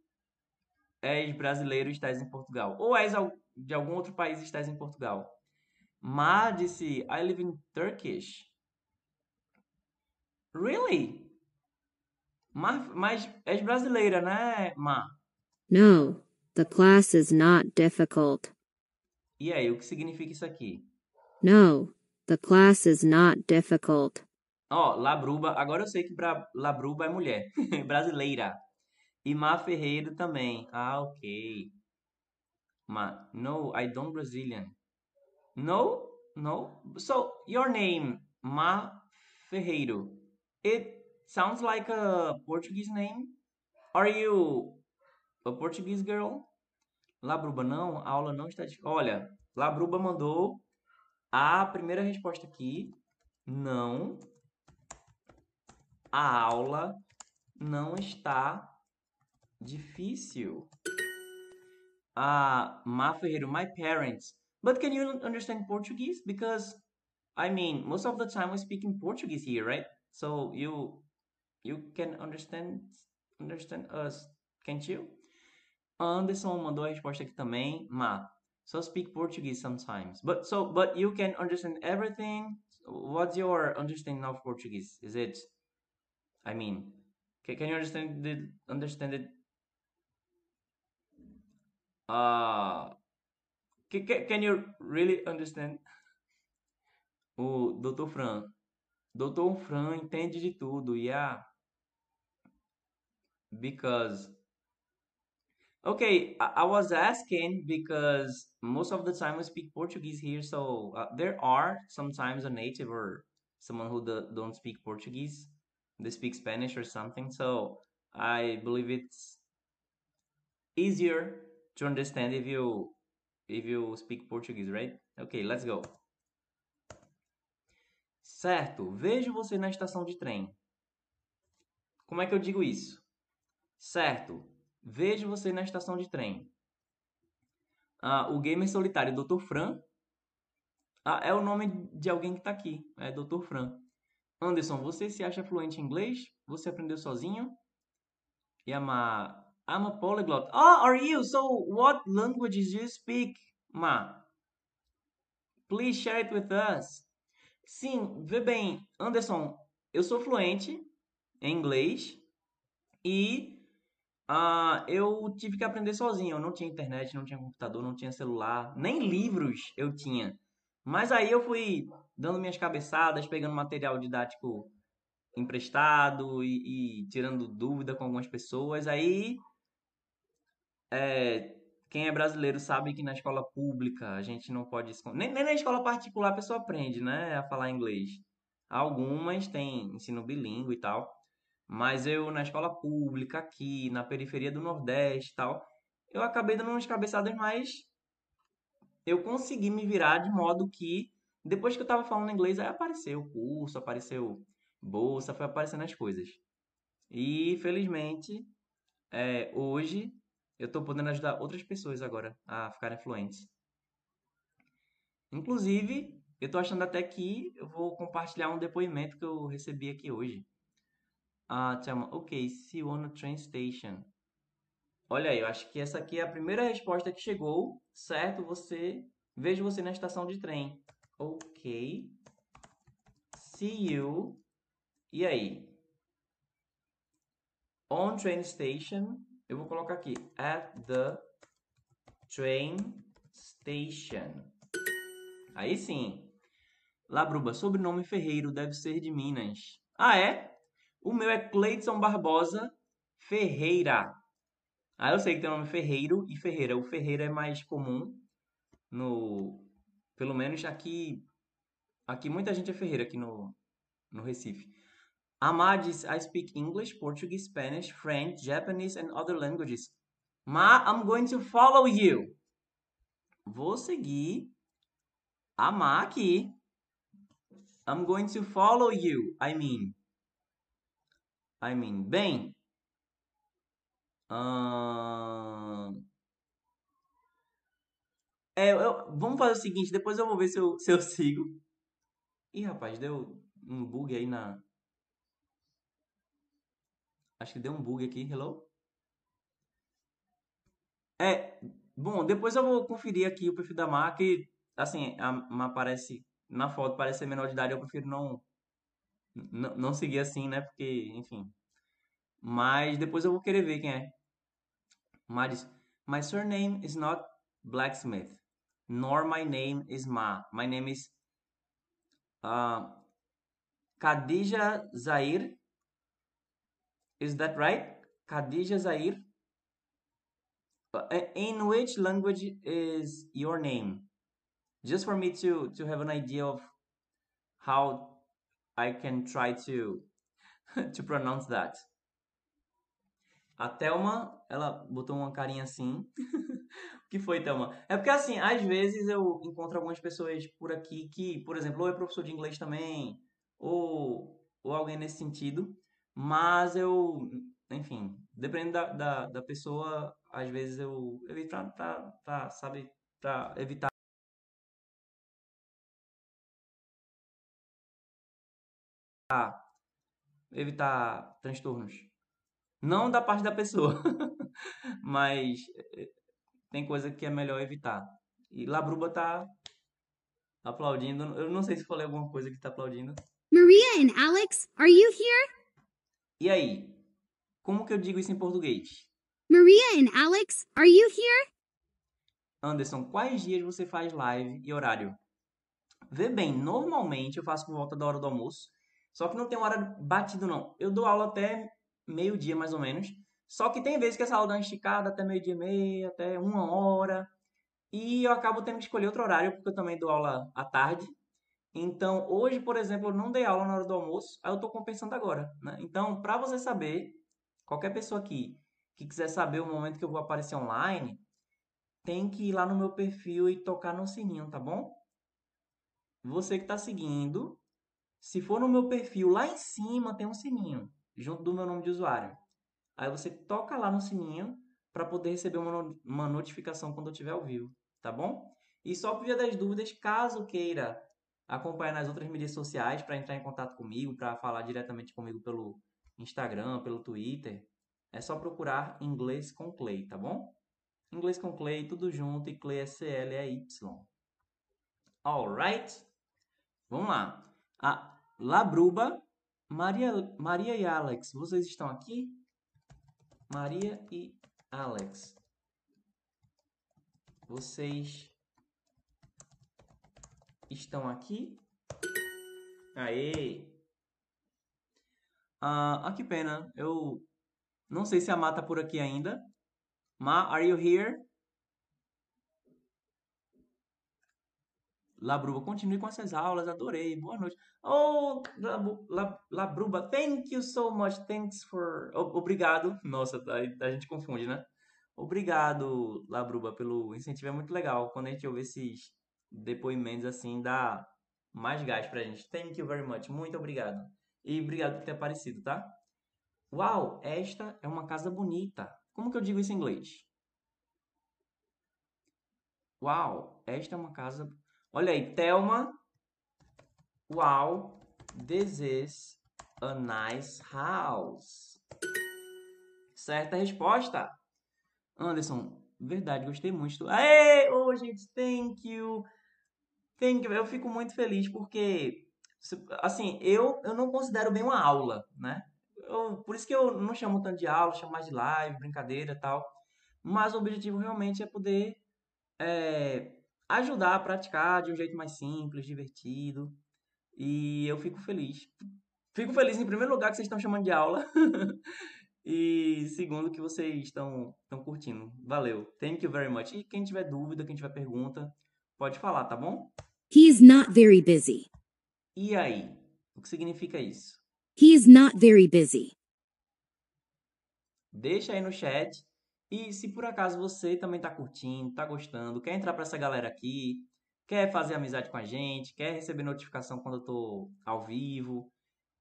és brasileiro e estás em Portugal. Ou és de algum outro país e estás em Portugal. Ma disse, I live in Turkish. Really? Ma, mas és brasileira, né, Ma? No, the class is not difficult. E aí, o que significa isso aqui? No, the class is not difficult. Ó, oh, Labruba, agora eu sei que Labruba é mulher, brasileira. E Ma Ferreira também. Ah, ok. Ma, no, I don't Brazilian. No, no. So your name, Ma Ferreiro. It sounds like a Portuguese name. Are you a Portuguese girl? Labruba, não, a aula não está. Olha, Labruba mandou a primeira resposta aqui. Não. A aula não está Difícil. Ah, Má Ferreiro, my parents. But can you understand Portuguese? Because, I mean, most of the time we speak in Portuguese here, right? So you you can understand understand us, can't you? Anderson mandou a resposta aqui também. Ma, so speak Portuguese sometimes. But so but you can understand everything. What's your understanding of Portuguese? Is it I mean, can, can you understand it understand it Uh, Ca- ca- Can you really understand? O Dr. Fran. Dr. Fran entende de tudo, yeah. Because Okay, I, I was asking because most of the time we speak Portuguese here, so uh, there are sometimes a native or someone who do, don't speak Portuguese, they speak Spanish or something. So I believe it's easier to understand if you if you speak Portuguese, right? Okay, let's go. Certo, vejo você na estação de trem. Como é que eu digo isso? Certo, vejo você na estação de trem. Ah, o gamer solitário Dr. Fran ah, é o nome de alguém que está aqui, é Dr. Fran. Anderson, você se acha fluente em inglês? Você aprendeu sozinho? Yama, I'm a polyglot. Oh, are you? So, what languages do you speak, Ma? Please share it with us. Sim, vê bem, Anderson, eu sou fluente em inglês e ah, eu tive que aprender sozinho. Eu não tinha internet, não tinha computador, não tinha celular, nem livros eu tinha. Mas aí eu fui dando minhas cabeçadas, pegando material didático emprestado e, e tirando dúvida com algumas pessoas. Aí, é, quem é brasileiro sabe que na escola pública a gente não pode. Nem, nem na escola particular a pessoa aprende, né, a falar inglês. Algumas têm ensino bilíngue e tal. Mas eu, na escola pública, aqui, na periferia do Nordeste e tal, eu acabei dando umas cabeçadas, mas eu consegui me virar de modo que, depois que eu tava falando inglês, aí apareceu curso, apareceu bolsa, foi aparecendo as coisas. E, felizmente, é, hoje eu tô podendo ajudar outras pessoas agora a ficarem fluentes. Inclusive, eu tô achando até que eu vou compartilhar um depoimento que eu recebi aqui hoje. Ah, Thelma, ok, see you on the train station. Olha aí, eu acho que essa aqui é a primeira resposta que chegou, certo? Você, vejo você na estação de trem. Ok, see you. E aí? On train station, eu vou colocar aqui, at the train station. Aí sim. Labruba, sobrenome Ferreiro deve ser de Minas. Ah, é? O meu é Cleiton Barbosa Ferreira. Ah, eu sei que tem o nome Ferreiro e Ferreira. O Ferreira é mais comum no... Pelo menos aqui... Aqui muita gente é Ferreira aqui no, no Recife. Amadis, I speak English, Portuguese, Spanish, French, Japanese and other languages. Ma, I'm going to follow you. Vou seguir a Ma aqui. I'm going to follow you. I mean. I mean. Bem. ahn, é, eu- vamos fazer o seguinte, depois eu vou ver se eu, se eu sigo. Ih, rapaz, deu um bug aí na. Acho que deu um bug aqui. Hello? É, bom, depois eu vou conferir aqui o perfil da marca e, assim, a, a aparece na foto, parece ser menor de idade, eu prefiro não, não, seguir assim, né? Porque, enfim. Mas depois eu vou querer ver quem é. Maris, my surname is not Blacksmith, nor my name is Ma. My name is uh, Khadija Zair. Is that right? Khadija Zair. Uh, In which language is your name? Just for me to to have an idea of how I can try to to pronounce that. A Thelma, ela botou uma carinha assim. O que foi, Thelma? É porque assim, às vezes eu encontro algumas pessoas por aqui que, por exemplo, ou é professor de inglês também, ou, ou alguém nesse sentido, mas eu, enfim, dependendo da, da, da pessoa, às vezes eu evito pra, pra, pra, sabe, pra evitar evitar transtornos. Não da parte da pessoa, mas eh, tem coisa que é melhor evitar. E Labruba tá aplaudindo. Eu não sei se falei alguma coisa que tá aplaudindo. Maria and Alex, are you here? E aí? Como que eu digo isso em português? Maria and Alex, are you here? Anderson, quais dias você faz live e horário? Vê bem, normalmente eu faço por volta da hora do almoço, só que não tem hora batido não. Eu dou aula até meio-dia mais ou menos, só que tem vezes que essa aula dá uma esticada até meio-dia e meia, até uma hora, e eu acabo tendo que escolher outro horário, porque eu também dou aula à tarde. Então, hoje, por exemplo, eu não dei aula na hora do almoço, aí eu estou compensando agora, né? Então, para você saber, qualquer pessoa aqui que quiser saber o momento que eu vou aparecer online, tem que ir lá no meu perfil e tocar no sininho, tá bom? Você que está seguindo, se for no meu perfil, lá em cima tem um sininho, junto do meu nome de usuário. Aí você toca lá no sininho para poder receber uma, uma notificação quando eu estiver ao vivo, tá bom? E só por via das dúvidas, caso queira acompanhar nas outras mídias sociais para entrar em contato comigo, para falar diretamente comigo pelo Instagram, pelo Twitter, é só procurar Inglês com Clay, tá bom? Inglês com Clay, tudo junto, e Clay é C-L-E-Y. Alright? Vamos lá. A Labruba, Maria, Maria e Alex, vocês estão aqui? Maria e Alex. Vocês estão aqui? Aê! Ah, ah, que pena. Eu não sei se a Ma tá por aqui ainda. Ma, are you here? Labruba, continue com essas aulas, adorei. Boa noite. Oh, Labruba, thank you so much. Thanks for. Obrigado. Nossa, a, a gente confunde, né? Obrigado, Labruba, pelo incentivo. É muito legal quando a gente ouve esses depoimentos assim, dá mais gás pra gente. Thank you very much. Muito obrigado. E obrigado por ter aparecido, tá? Uau, esta é uma casa bonita. Como que eu digo isso em inglês? Uau, esta é uma casa. Olha aí, Thelma. Uau, this is a nice house. Certa resposta. Anderson, verdade, gostei muito. Aê, oh, gente, thank you. You. Eu fico muito feliz porque, assim, eu, eu não considero bem uma aula, né? Eu, por isso que eu não chamo tanto de aula, chamo mais de live, brincadeira tal. Mas o objetivo realmente é poder é, ajudar a praticar de um jeito mais simples, divertido. E eu fico feliz. Fico feliz, em primeiro lugar, que vocês estão chamando de aula. e segundo, que vocês estão curtindo. Valeu. Thank you very much. E quem tiver dúvida, quem tiver pergunta, pode falar, tá bom? He's not very busy. E aí? O que significa isso? He's not very busy. Deixa aí no chat. E se por acaso você também está curtindo, está gostando, quer entrar para essa galera aqui, quer fazer amizade com a gente, quer receber notificação quando eu estou ao vivo,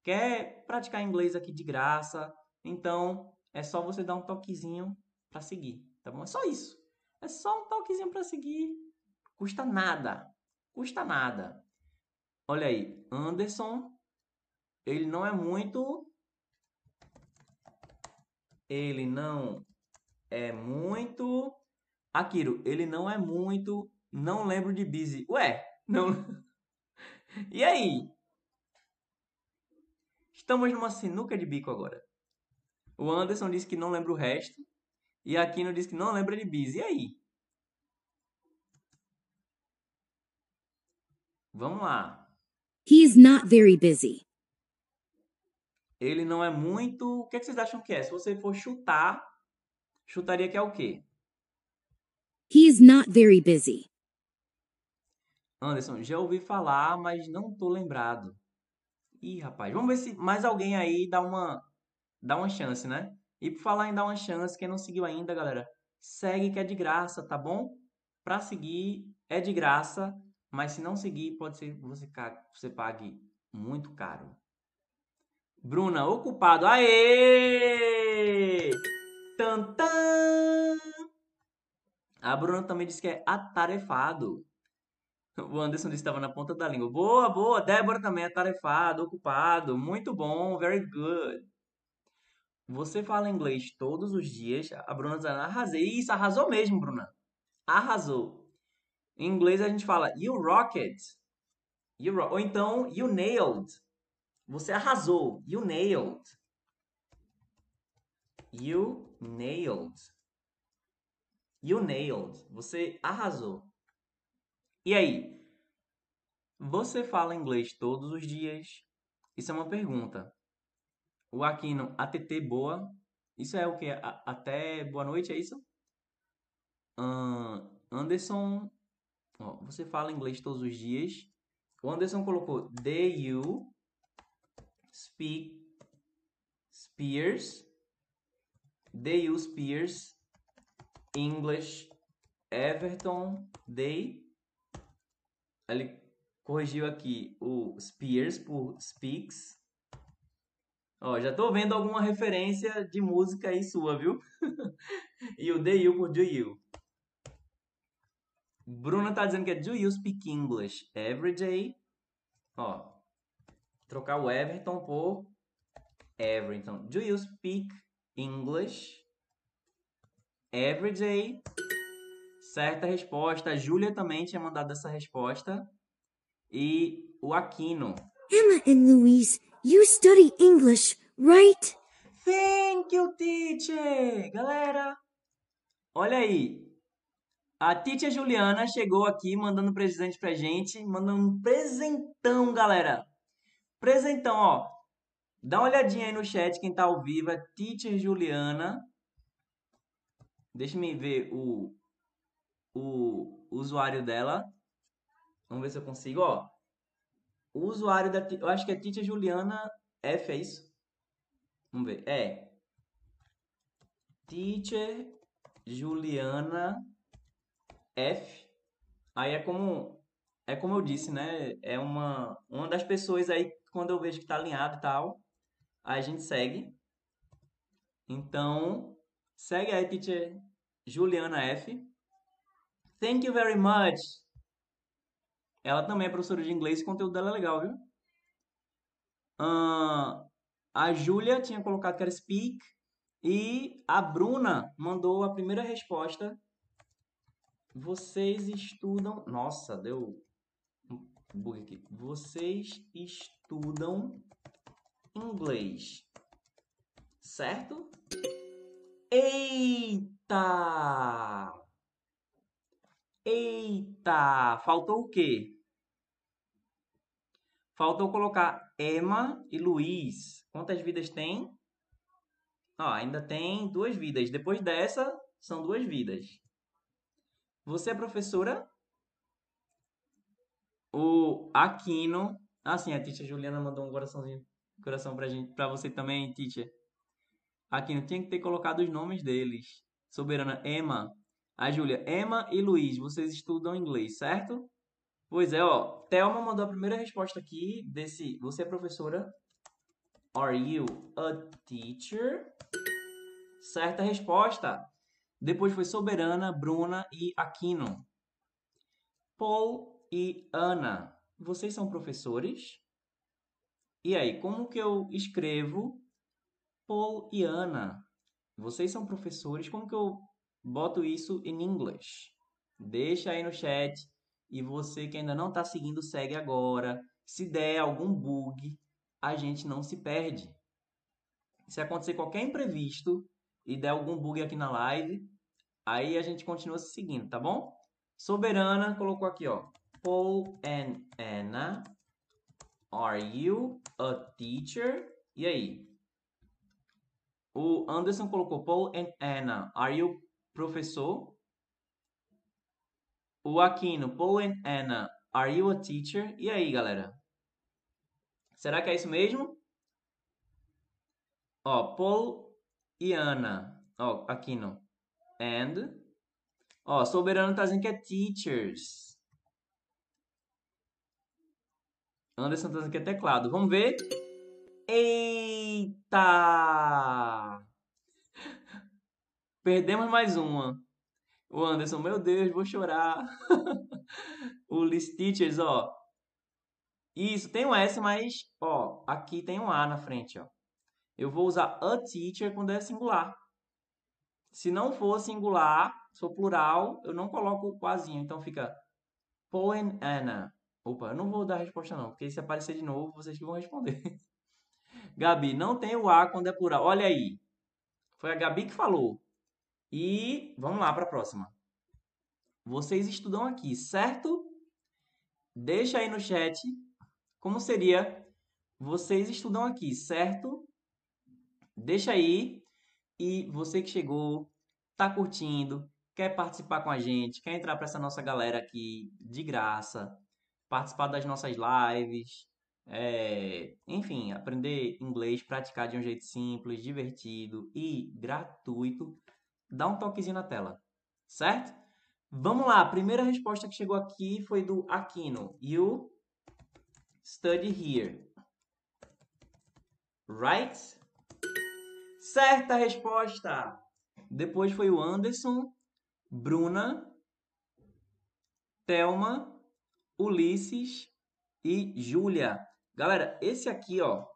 quer praticar inglês aqui de graça, então é só você dar um toquezinho para seguir, tá bom? É só isso. É só um toquezinho para seguir. Custa nada. Custa nada. Olha aí, Anderson, ele não é muito ele não é muito Akiro, ele não é muito não lembro de busy. Ué, não. e aí? Estamos numa sinuca de bico agora. O Anderson disse que não lembra o resto. E a Aquino disse que não lembra de busy. E aí? Vamos lá. He's not very busy. Ele não é muito. O que, é que vocês acham que é? Se você for chutar, chutaria que é o quê? He's not very busy. Anderson, já ouvi falar, mas não tô lembrado. Ih, rapaz, vamos ver se mais alguém aí dá uma dá uma chance, né? E por falar em dar uma chance, quem não seguiu ainda, galera, segue que é de graça, tá bom? Para seguir é de graça, mas se não seguir, pode ser que você, você pague muito caro. Bruna, ocupado. Aê! Tantã! A Bruna também disse que é atarefado. O Anderson disse que estava na ponta da língua. Boa, boa. Débora também atarefado, ocupado. Muito bom, very good. Você fala inglês todos os dias. A Bruna dizendo, arrasei. Isso, arrasou mesmo, Bruna. Arrasou. Em inglês a gente fala you rocket. You ro Ou então you nailed. Você arrasou. You nailed. You nailed. You nailed. Você arrasou. E aí? Você fala inglês todos os dias? Isso é uma pergunta. O Aquino, ATT boa. Isso é o que? Até boa noite, é isso? Uh, Anderson, ó, você fala inglês todos os dias? O Anderson colocou Do you speak Spears? Do you Spears English Everton Day? Ele corrigiu aqui o Spears por Speaks. Ó, já tô vendo alguma referência de música aí sua, viu? e o Do You por Do You. Bruna tá dizendo que é Do you speak English every day? Ó, trocar o Everton por every. Então, do you speak English every day? Certa resposta. A Júlia também tinha mandado essa resposta. E o Aquino. Emma and Louise, you study English, right? Thank you, teacher! Galera, olha aí. A Titia Juliana chegou aqui mandando presente pra gente, mandando um presentão, galera. Presentão, ó. Dá uma olhadinha aí no chat, quem tá ao vivo, é Teacher Juliana. Deixa me ver o, o usuário dela. Vamos ver se eu consigo, ó. O usuário da... Eu acho que é Teacher Juliana F, é isso? Vamos ver. É. Teacher Juliana F. Aí é como é como eu disse, né? É uma uma das pessoas aí quando eu vejo que tá alinhado e tal, a gente segue. Então, segue aí, teacher Juliana F. Thank you very much. Ela também é professora de inglês e o conteúdo dela é legal, viu? Uh, a Júlia tinha colocado que era speak e a Bruna mandou a primeira resposta vocês estudam. Nossa, deu um bug aqui. Vocês estudam inglês. Certo? Eita! Eita! Faltou o quê? Faltou colocar Emma e Luiz. Quantas vidas tem? Ó, ainda tem duas vidas. Depois dessa, são duas vidas. Você é professora? O Aquino. Ah, sim, a Titia Juliana mandou um coraçãozinho. Coração pra, gente, pra você também, Titia. Aquino, tinha que ter colocado os nomes deles. Soberana Emma. A Júlia, Emma e Luiz, vocês estudam inglês, certo? Pois é, ó. Thelma mandou a primeira resposta aqui desse. Você é professora? Are you a teacher? Certa resposta. Depois foi Soberana, Bruna e Aquino. Paul e Ana, vocês são professores? E aí, como que eu escrevo Paul e Ana? Vocês são professores? Como que eu boto isso em inglês? Deixa aí no chat. E você que ainda não está seguindo, segue agora. Se der algum bug, a gente não se perde. Se acontecer qualquer imprevisto e der algum bug aqui na live, Aí a gente continua seguindo, tá bom? Soberana colocou aqui, ó. Paul and Anna, are you a teacher? E aí? O Anderson colocou Paul and Anna, are you professor? O Aquino, Paul and Anna, are you a teacher? E aí, galera? Será que é isso mesmo? Ó, Paul e Ana. Ó, Aquino. And. Ó, Soberano tá dizendo que é teachers. Anderson tá dizendo que é teclado. Vamos ver. Eita! Perdemos mais uma. O Anderson, meu Deus, vou chorar. o list teachers, ó. Isso, tem um S, mas, ó, aqui tem um A na frente, ó. Eu vou usar a teacher quando é singular. Se não for singular, for plural, eu não coloco o quasinho. Então fica Poen Anna. Opa, eu não vou dar a resposta não, porque se aparecer de novo, vocês que vão responder. Gabi, não tem o A quando é plural. Olha aí. Foi a Gabi que falou. E vamos lá para a próxima. vocês estudam aqui, certo? Deixa aí no chat como seria vocês estudam aqui, certo? Deixa aí. E você que chegou, tá curtindo, quer participar com a gente, quer entrar para essa nossa galera aqui de graça, participar das nossas lives, é, enfim, aprender inglês, praticar de um jeito simples, divertido e gratuito, dá um toquezinho na tela, certo? Vamos lá, a primeira resposta que chegou aqui foi do Aquino. You study here. Right? Certa resposta. Depois foi o Anderson, Bruna, Thelma, Ulisses e Júlia. Galera, esse aqui, ó,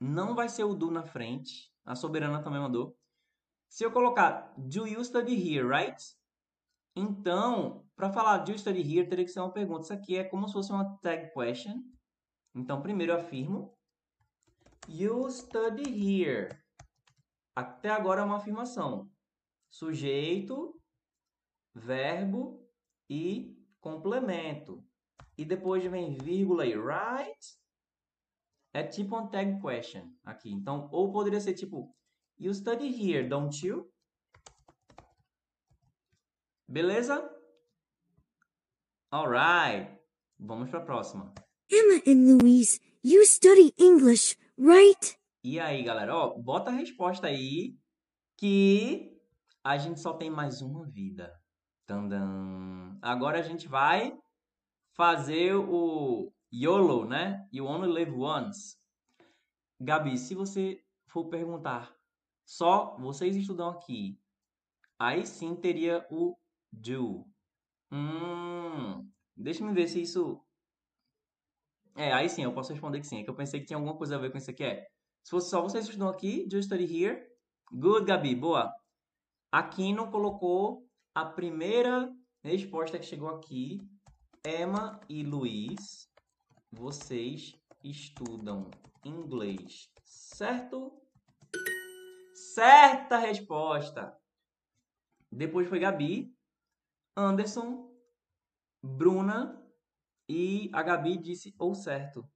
não vai ser o do na frente. A Soberana também mandou. Se eu colocar Do you study here, right? Então, para falar Do you study here, teria que ser uma pergunta. Isso aqui é como se fosse uma tag question. Então, primeiro eu afirmo. You study here. Até agora é uma afirmação. Sujeito, verbo e complemento. E depois vem vírgula e right. É tipo um tag question aqui. Então, ou poderia ser tipo You study here, don't you? Beleza? Alright. Vamos para a próxima. Emma and Louise, you study English, right? E aí, galera, ó, bota a resposta aí que a gente só tem mais uma vida. Tandam. Agora a gente vai fazer o YOLO, né? You only live once. Gabi, se você for perguntar só vocês estudam aqui, aí sim teria o do. Hum, deixa eu ver se isso. É, aí sim, eu posso responder que sim. É que eu pensei que tinha alguma coisa a ver com isso aqui. É. Se fosse só vocês estudam aqui, do study here. Good, Gabi, boa. Aquino colocou a primeira resposta que chegou aqui. Emma e Luiz, vocês estudam inglês, certo? Certa resposta. Depois foi Gabi, Anderson, Bruna e a Gabi disse ou certo.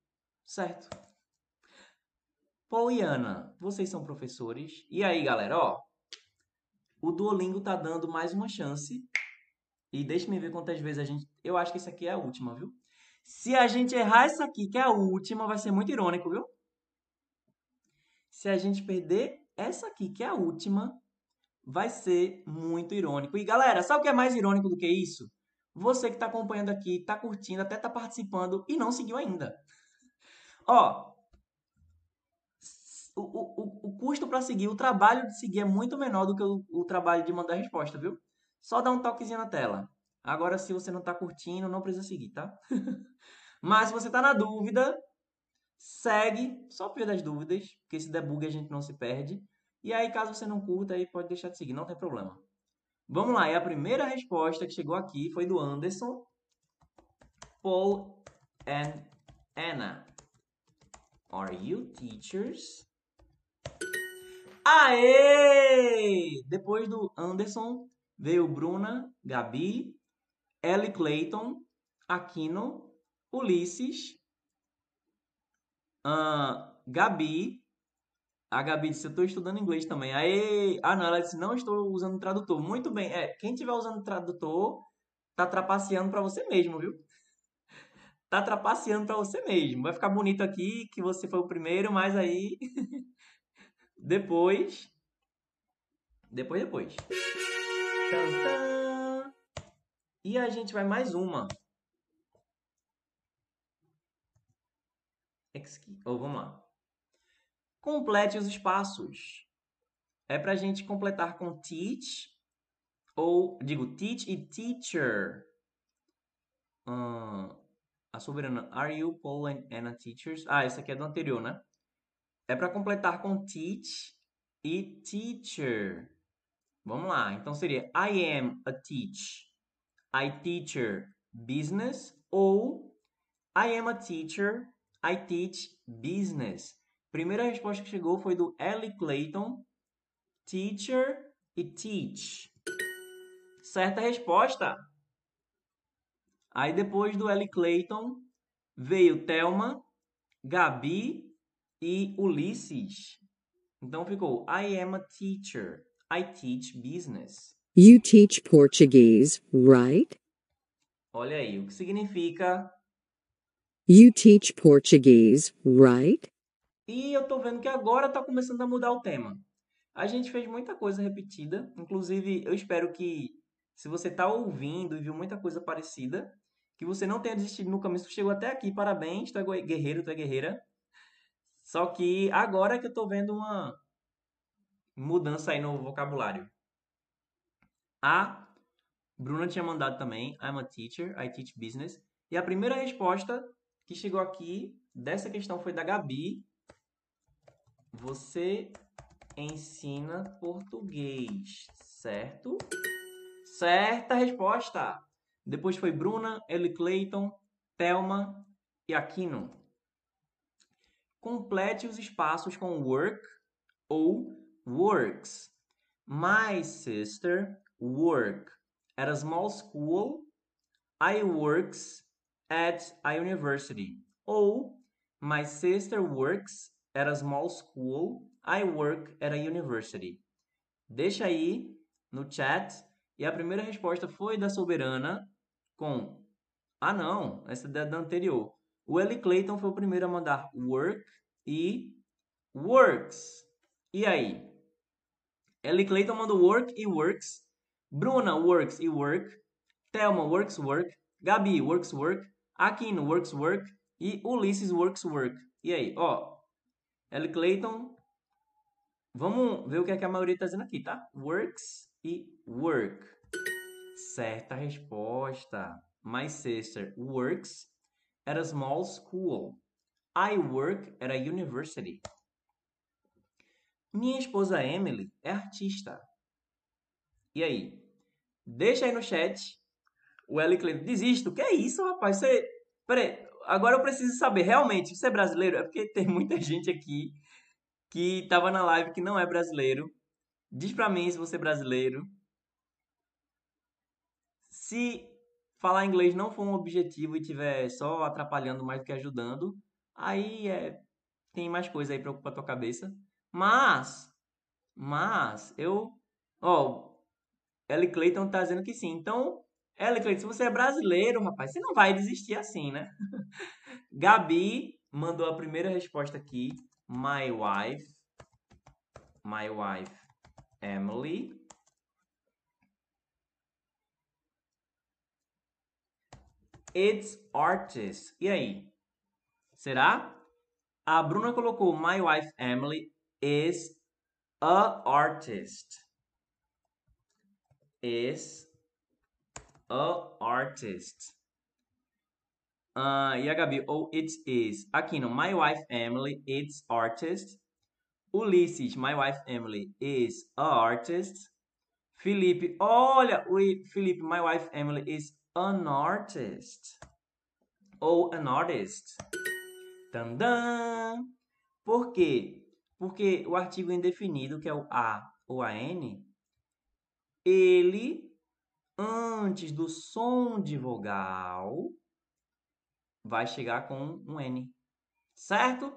Certo. Paul e Ana, vocês são professores. E aí, galera, ó. O Duolingo tá dando mais uma chance. E deixe-me ver quantas vezes a gente. Eu acho que isso aqui é a última, viu? Se a gente errar isso aqui, que é a última, vai ser muito irônico, viu? Se a gente perder essa aqui, que é a última, vai ser muito irônico. E galera, sabe o que é mais irônico do que isso? Você que está acompanhando aqui, está curtindo, até está participando e não seguiu ainda. Ó, o, o, o custo para seguir, o trabalho de seguir é muito menor do que o, o trabalho de mandar resposta, viu? Só dá um toquezinho na tela. Agora, se você não está curtindo, não precisa seguir, tá? Mas se você está na dúvida, segue, só por das dúvidas, porque esse debug a gente não se perde. E aí, caso você não curta, aí pode deixar de seguir, não tem problema. Vamos lá, e a primeira resposta que chegou aqui foi do Anderson, Paul and Anna. Are you teachers? Aê! Depois do Anderson, veio Bruna, Gabi, Ellie Clayton, Aquino, Ulisses, uh, Gabi, a Gabi disse, eu estou estudando inglês também. Aí, ah não, ela disse, não estou usando tradutor. Muito bem, é, quem estiver usando tradutor, tá trapaceando para você mesmo, viu? Tá trapaceando para você mesmo. Vai ficar bonito aqui que você foi o primeiro, mas aí depois depois depois. E a gente vai mais uma. Oh, vamos lá. Complete os espaços. É para a gente completar com teach, ou digo teach e teacher. Uh, a soberana, are you Paul and Anna teachers? Ah, essa aqui é do anterior, né? É para completar com teach e teacher. Vamos lá. Então seria I am a teach. I teacher business ou I am a teacher. I teach business. Primeira resposta que chegou foi do Ellie Clayton. Teacher e teach. Certa resposta. Aí depois do Ellie Clayton veio Thelma, Gabi e Ulisses. Então ficou I am a teacher. I teach business. You teach Portuguese, right? Olha aí, o que significa. You teach Portuguese, right? E eu tô vendo que agora tá começando a mudar o tema. A gente fez muita coisa repetida, inclusive eu espero que se você tá ouvindo e viu muita coisa parecida, que você não tenha desistido no caminho, você chegou até aqui, parabéns, tu é guerreiro, tu é guerreira. Só que agora que eu tô vendo uma mudança aí no vocabulário. A Bruna tinha mandado também, I'm a teacher, I teach business. E a primeira resposta que chegou aqui dessa questão foi da Gabi. Você ensina português, certo? Certa resposta. Depois foi Bruna, Ellie Clayton, Thelma e Aquino. Complete os espaços com work ou works. My sister work at a small school. I works at a university. Ou my sister works at a small school. I work at a university. Deixa aí no chat. E a primeira resposta foi da Soberana com Ah, não, essa é da anterior. O Ellie Clayton foi o primeiro a mandar work e works. E aí? Ellie Clayton mandou work e works. Bruna works e work. Thelma works work. Gabi works work. Aquino works work. E Ulisses works work. E aí? Ó, Ellie Clayton. Vamos ver o que, é que a maioria está dizendo aqui, tá? Works e work. Certa resposta. My sister works at a small school. I work at a university. Minha esposa Emily é artista. E aí? Deixa aí no chat. O Eli Cleiton, desisto. Que é isso, rapaz? Você... Peraí, agora eu preciso saber, realmente, você é brasileiro? É porque tem muita gente aqui que tava na live que não é brasileiro. Diz pra mim se você é brasileiro. Se falar inglês não for um objetivo e tiver só atrapalhando mais do que ajudando, aí é, tem mais coisa aí pra ocupar tua cabeça. Mas, mas, eu, ó, Ellie Clayton tá dizendo que sim. Então, Ellie Clayton, se você é brasileiro, rapaz, você não vai desistir assim, né? Gabi mandou a primeira resposta aqui. My wife, my wife, Emily. It's artist. E aí? Será? A Bruna colocou My wife Emily is a artist. Is a artist. Uh, e a Gabi, oh, it is. Aqui no My Wife Emily, it's artist. Ulisses, My Wife Emily, is a artist. Felipe, olha, o Felipe, My Wife Emily is an artist. Ou an artist. Tandam! Por quê? Porque o artigo indefinido, que é o a ou a n, ele, antes do som de vogal, vai chegar com um n. Certo?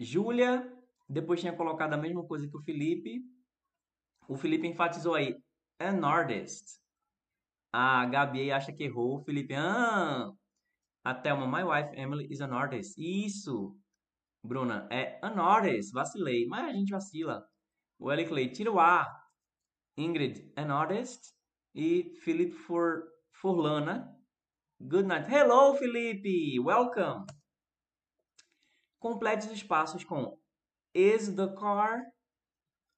Júlia, depois tinha colocado a mesma coisa que o Felipe. O Felipe enfatizou aí, an artist. A Gabi acha que errou. O Felipe, ah, a Thelma, my wife Emily is an artist. Isso. Bruna, é an artist. Vacilei. Mas a gente vacila. O Eli Clay, tira o A. Ingrid, an artist. E Felipe for, Forlana. Good night. Hello, Felipe. Welcome. Complete os espaços com is the car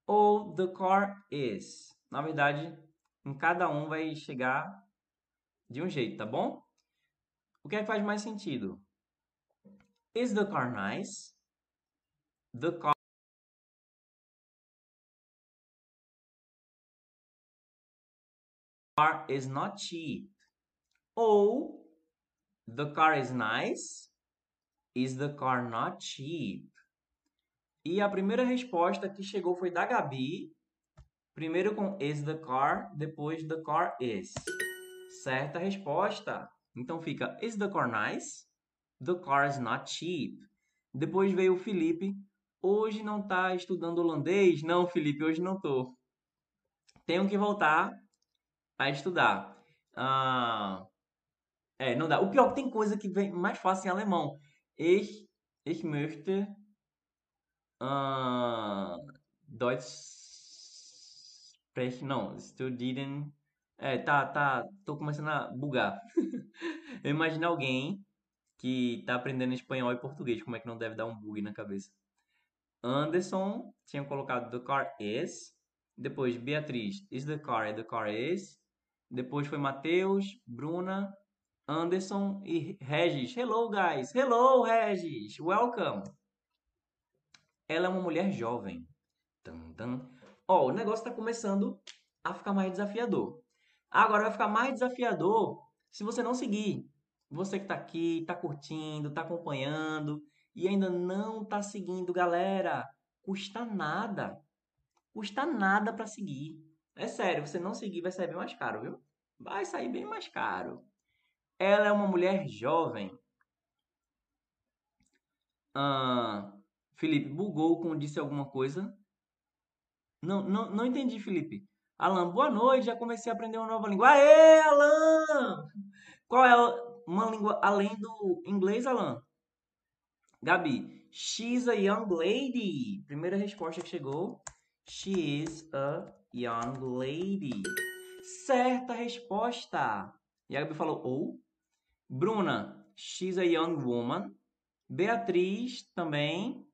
ou the car is. Na verdade, em cada um vai chegar de um jeito, tá bom? O que é que faz mais sentido? Is the car nice? The car is not cheap. Ou the car is nice. Is the car not cheap? E a primeira resposta que chegou foi da Gabi. Primeiro com is the car, depois the car is. Certa resposta. Então fica is the car nice? The car is not cheap. Depois veio o Felipe. Hoje não está estudando holandês? Não, Felipe, hoje não tô. Tenho que voltar a estudar. Ah, é, não dá. O pior é que tem coisa que vem mais fácil em alemão. Ich, ich möchte ah, Deutsch Não, studieren. É, tá, tá. Tô começando a bugar. Eu imagino alguém que tá aprendendo espanhol e português. Como é que não deve dar um bug na cabeça? Anderson tinha colocado the car is. Depois Beatriz, is the car, the car is. Depois foi Matheus, Bruna, Anderson e Regis. Hello, guys. Hello, Regis. Welcome. Ela é uma mulher jovem. Tum. Ó, o negócio está começando a ficar mais desafiador. Agora vai ficar mais desafiador se você não seguir. Você que está aqui, está curtindo, está acompanhando e ainda não está seguindo, galera, custa nada. Custa nada para seguir. É sério, você não seguir vai sair bem mais caro, viu? Vai sair bem mais caro. Ela é uma mulher jovem. Ah, Felipe, bugou quando disse alguma coisa? Não, não, não entendi, Felipe. Alan, boa noite, já comecei a aprender uma nova língua. Aê, Alan! Qual é uma língua além do inglês, Alan? Gabi, she's a young lady. Primeira resposta que chegou. She is a young lady. Certa resposta. E a Gabi falou ou. Bruna, she's a young woman. Beatriz também.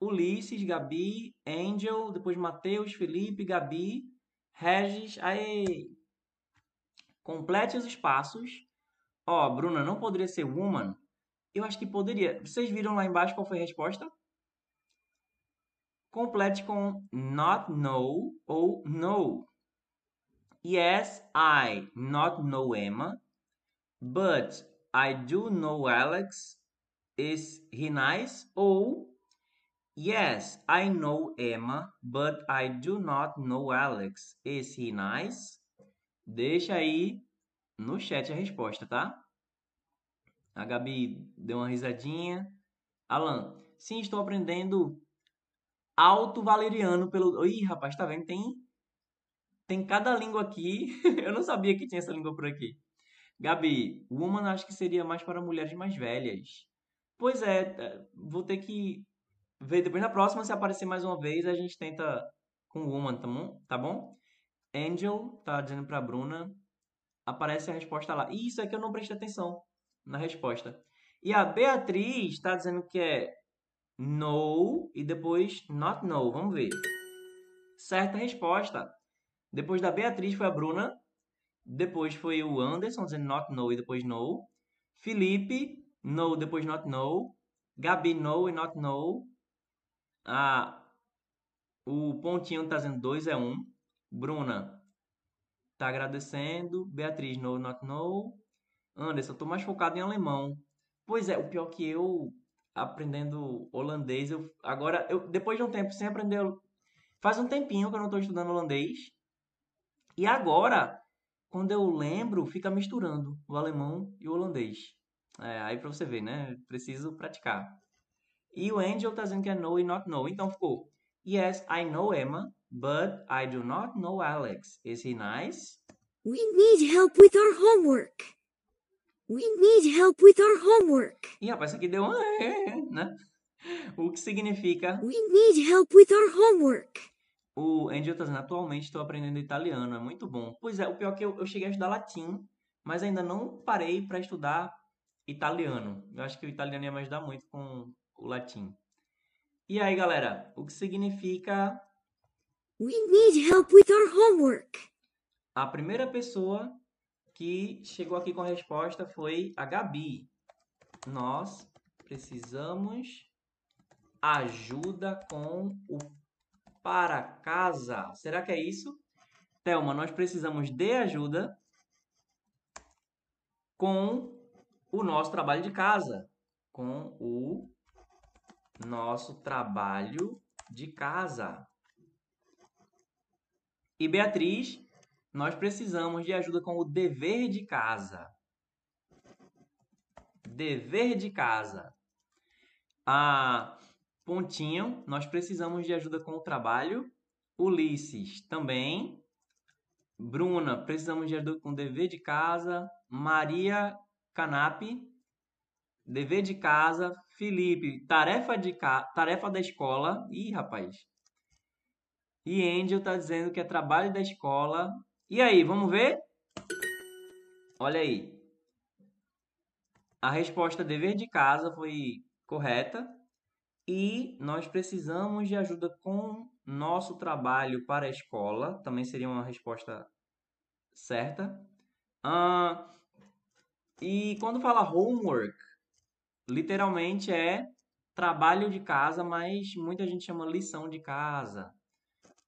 Ulisses, Gabi, Angel, depois Matheus, Felipe, Gabi, Regis. Aí. Complete os espaços. Ó, Bruna, não poderia ser woman? Eu acho que poderia. Vocês viram lá embaixo qual foi a resposta? Complete com not know ou no. Yes, I not know Emma, but I do know Alex. Is he nice? Ou Yes, I know Emma, but I do not know Alex. Is he nice? Deixa aí no chat a resposta, tá? A Gabi deu uma risadinha. Alan, sim, estou aprendendo alto valeriano pelo. Ih, rapaz, tá vendo? Tem tem cada língua aqui. Eu não sabia que tinha essa língua por aqui. Gabi, woman acho que seria mais para mulheres mais velhas. Pois é, é vou ter que ver depois na próxima se aparecer mais uma vez, a gente tenta com woman, tá bom? Tá bom? Angel tá dizendo para Bruna, aparece a resposta lá. Isso é que eu não prestei atenção na resposta. E a Beatriz está dizendo que é no e depois not know. Vamos ver. Certa resposta. Depois da Beatriz foi a Bruna. Depois foi o Anderson dizendo not know e depois no. Felipe, no, depois not know. Gabi, no e not know. Ah, o pontinho está dizendo 2 é 1. Um. Bruna está agradecendo. Beatriz, no, not know. Anderson, estou mais focado em alemão. Pois é, o pior que eu aprendendo holandês, eu agora eu depois de um tempo sem aprender, faz um tempinho que eu não estou estudando holandês. E agora, quando eu lembro, fica misturando o alemão e o holandês. É, aí para você ver, né? Preciso praticar. E o Angel tá dizendo que é know e not know. Então ficou Yes, I know Emma, but I do not know Alex. Is he nice? We need help with our homework. We need help with our homework. E rapaz, isso aqui deu um né? O que significa We need help with our homework. O Angel tá dizendo, atualmente estou aprendendo italiano, é muito bom. Pois é, o pior é que eu, eu cheguei a estudar latim, mas ainda não parei para estudar italiano. Eu acho que o italiano ia me ajudar muito com o latim. E aí, galera, o que significa We need help with our homework. A primeira pessoa que chegou aqui com a resposta foi a Gabi. Nós precisamos ajuda com o para casa. Será que é isso? Thelma, nós precisamos de ajuda com o nosso trabalho de casa. Com o nosso trabalho de casa. E Beatriz, nós precisamos de ajuda com o dever de casa. Dever de casa. A Pontinho, nós precisamos de ajuda com o trabalho. Ulisses também. Bruna, precisamos de ajuda com o dever de casa. Maria Canape, dever de casa. Felipe, tarefa, de ca... tarefa da escola. Ih, rapaz. E Angel tá dizendo que é trabalho da escola. E aí, vamos ver? Olha aí. A resposta dever de casa foi correta e nós precisamos de ajuda com nosso trabalho para a escola. Também seria uma resposta certa. E quando fala homework, literalmente é trabalho de casa, mas muita gente chama lição de casa.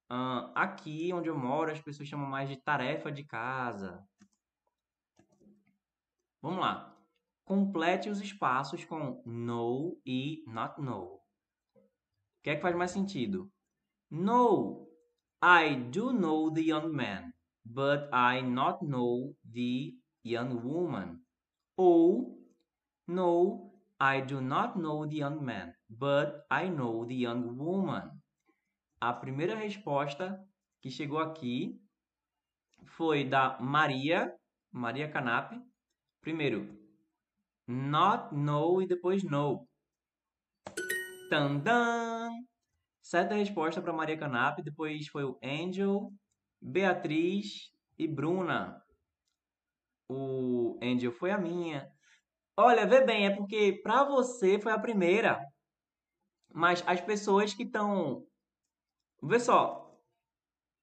Ah, aqui onde eu moro, as pessoas chamam mais de tarefa de casa. Vamos lá. Complete os espaços com know e not know. O que é que faz mais sentido? No, I do know the young man, but I not know the young woman. Ou, no, I do not know the young man, but I know the young woman. A primeira resposta que chegou aqui foi da Maria, Maria Canap. Primeiro, not know e depois know. Tandam! Certa resposta para Maria Canap, depois foi o Angel, Beatriz e Bruna. O Angel foi a minha. Olha, vê bem, é porque para você foi a primeira. Mas as pessoas que estão. Vê só.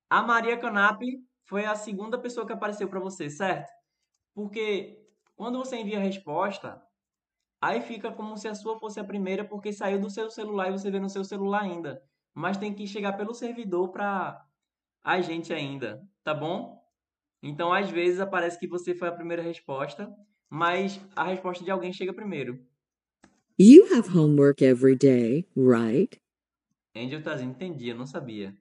A Maria Canap foi a segunda pessoa que apareceu para você, certo? Porque quando você envia a resposta, aí fica como se a sua fosse a primeira porque saiu do seu celular e você vê no seu celular ainda. Mas tem que chegar pelo servidor para a gente ainda, tá bom? Então, às vezes aparece que você foi a primeira resposta, mas a resposta de alguém chega primeiro. You have homework every day, right? Angel tá dizendo, entendi, eu não sabia.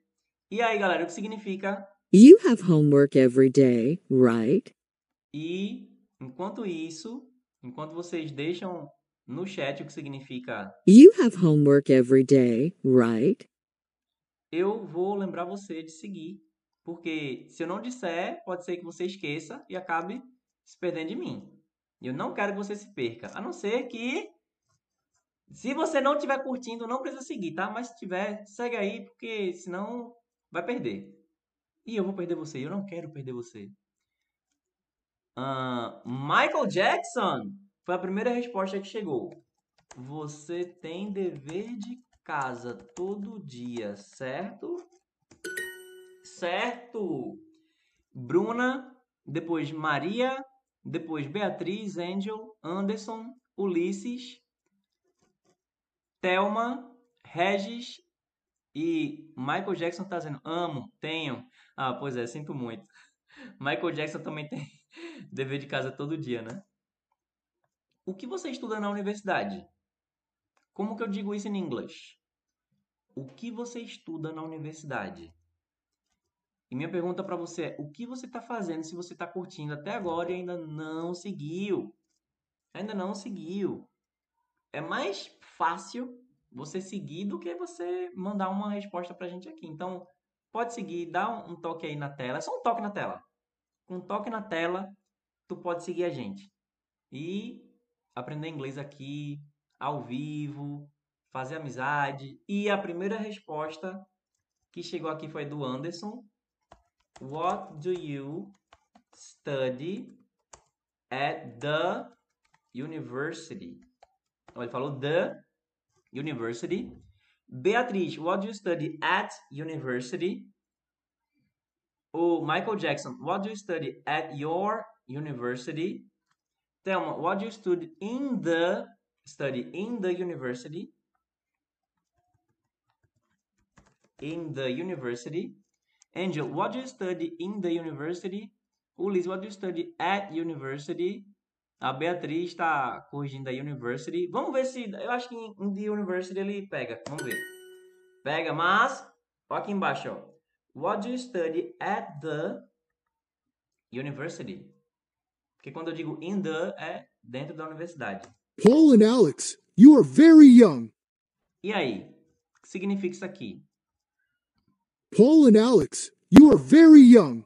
E aí, galera, o que significa? You have homework every day, right? E Enquanto isso, enquanto vocês deixam no chat o que significa You have homework every day, right? Eu vou lembrar você de seguir, porque se eu não disser, pode ser que você esqueça e acabe se perdendo de mim. Eu não quero que você se perca, a não ser que se você não estiver curtindo, não precisa seguir, tá? Mas se tiver, segue aí, porque senão vai perder. E eu vou perder você, eu não quero perder você. Uh, Michael Jackson foi a primeira resposta que chegou. Você tem dever de casa todo dia, certo? Certo. Bruna, depois Maria, depois Beatriz, Angel, Anderson, Ulisses, Thelma, Regis e Michael Jackson tá dizendo amo, tenho. Ah, pois é, sinto muito. Michael Jackson também tem dever de casa todo dia, né? O que você estuda na universidade? Como que eu digo isso em inglês? O que você estuda na universidade? E minha pergunta para você é: o que você está fazendo se você está curtindo até agora e ainda não seguiu? Ainda não seguiu. É mais fácil você seguir do que você mandar uma resposta para a gente aqui. Então, pode seguir, dá um toque aí na tela. É só um toque na tela com um toque na tela, tu pode seguir a gente. E aprender inglês aqui, ao vivo, fazer amizade. E a primeira resposta que chegou aqui foi do Anderson. What do you study at the university? Então, ele falou the university. Beatriz, what do you study at university? O Michael Jackson, what do you study at your university? Thelma, what do you study in the study in the university? In the university. Angel, what do you study in the university? Ulis, what do you study at university? A Beatriz está corrigindo a university. Vamos ver se. Eu acho que em the university ele pega. Vamos ver. Pega, mas. Olha aqui embaixo, ó. What do you study at the university? Porque quando eu digo in the, é dentro da universidade. Paul and Alex, you are very young. E aí? O que significa isso aqui? Paul and Alex, you are very young.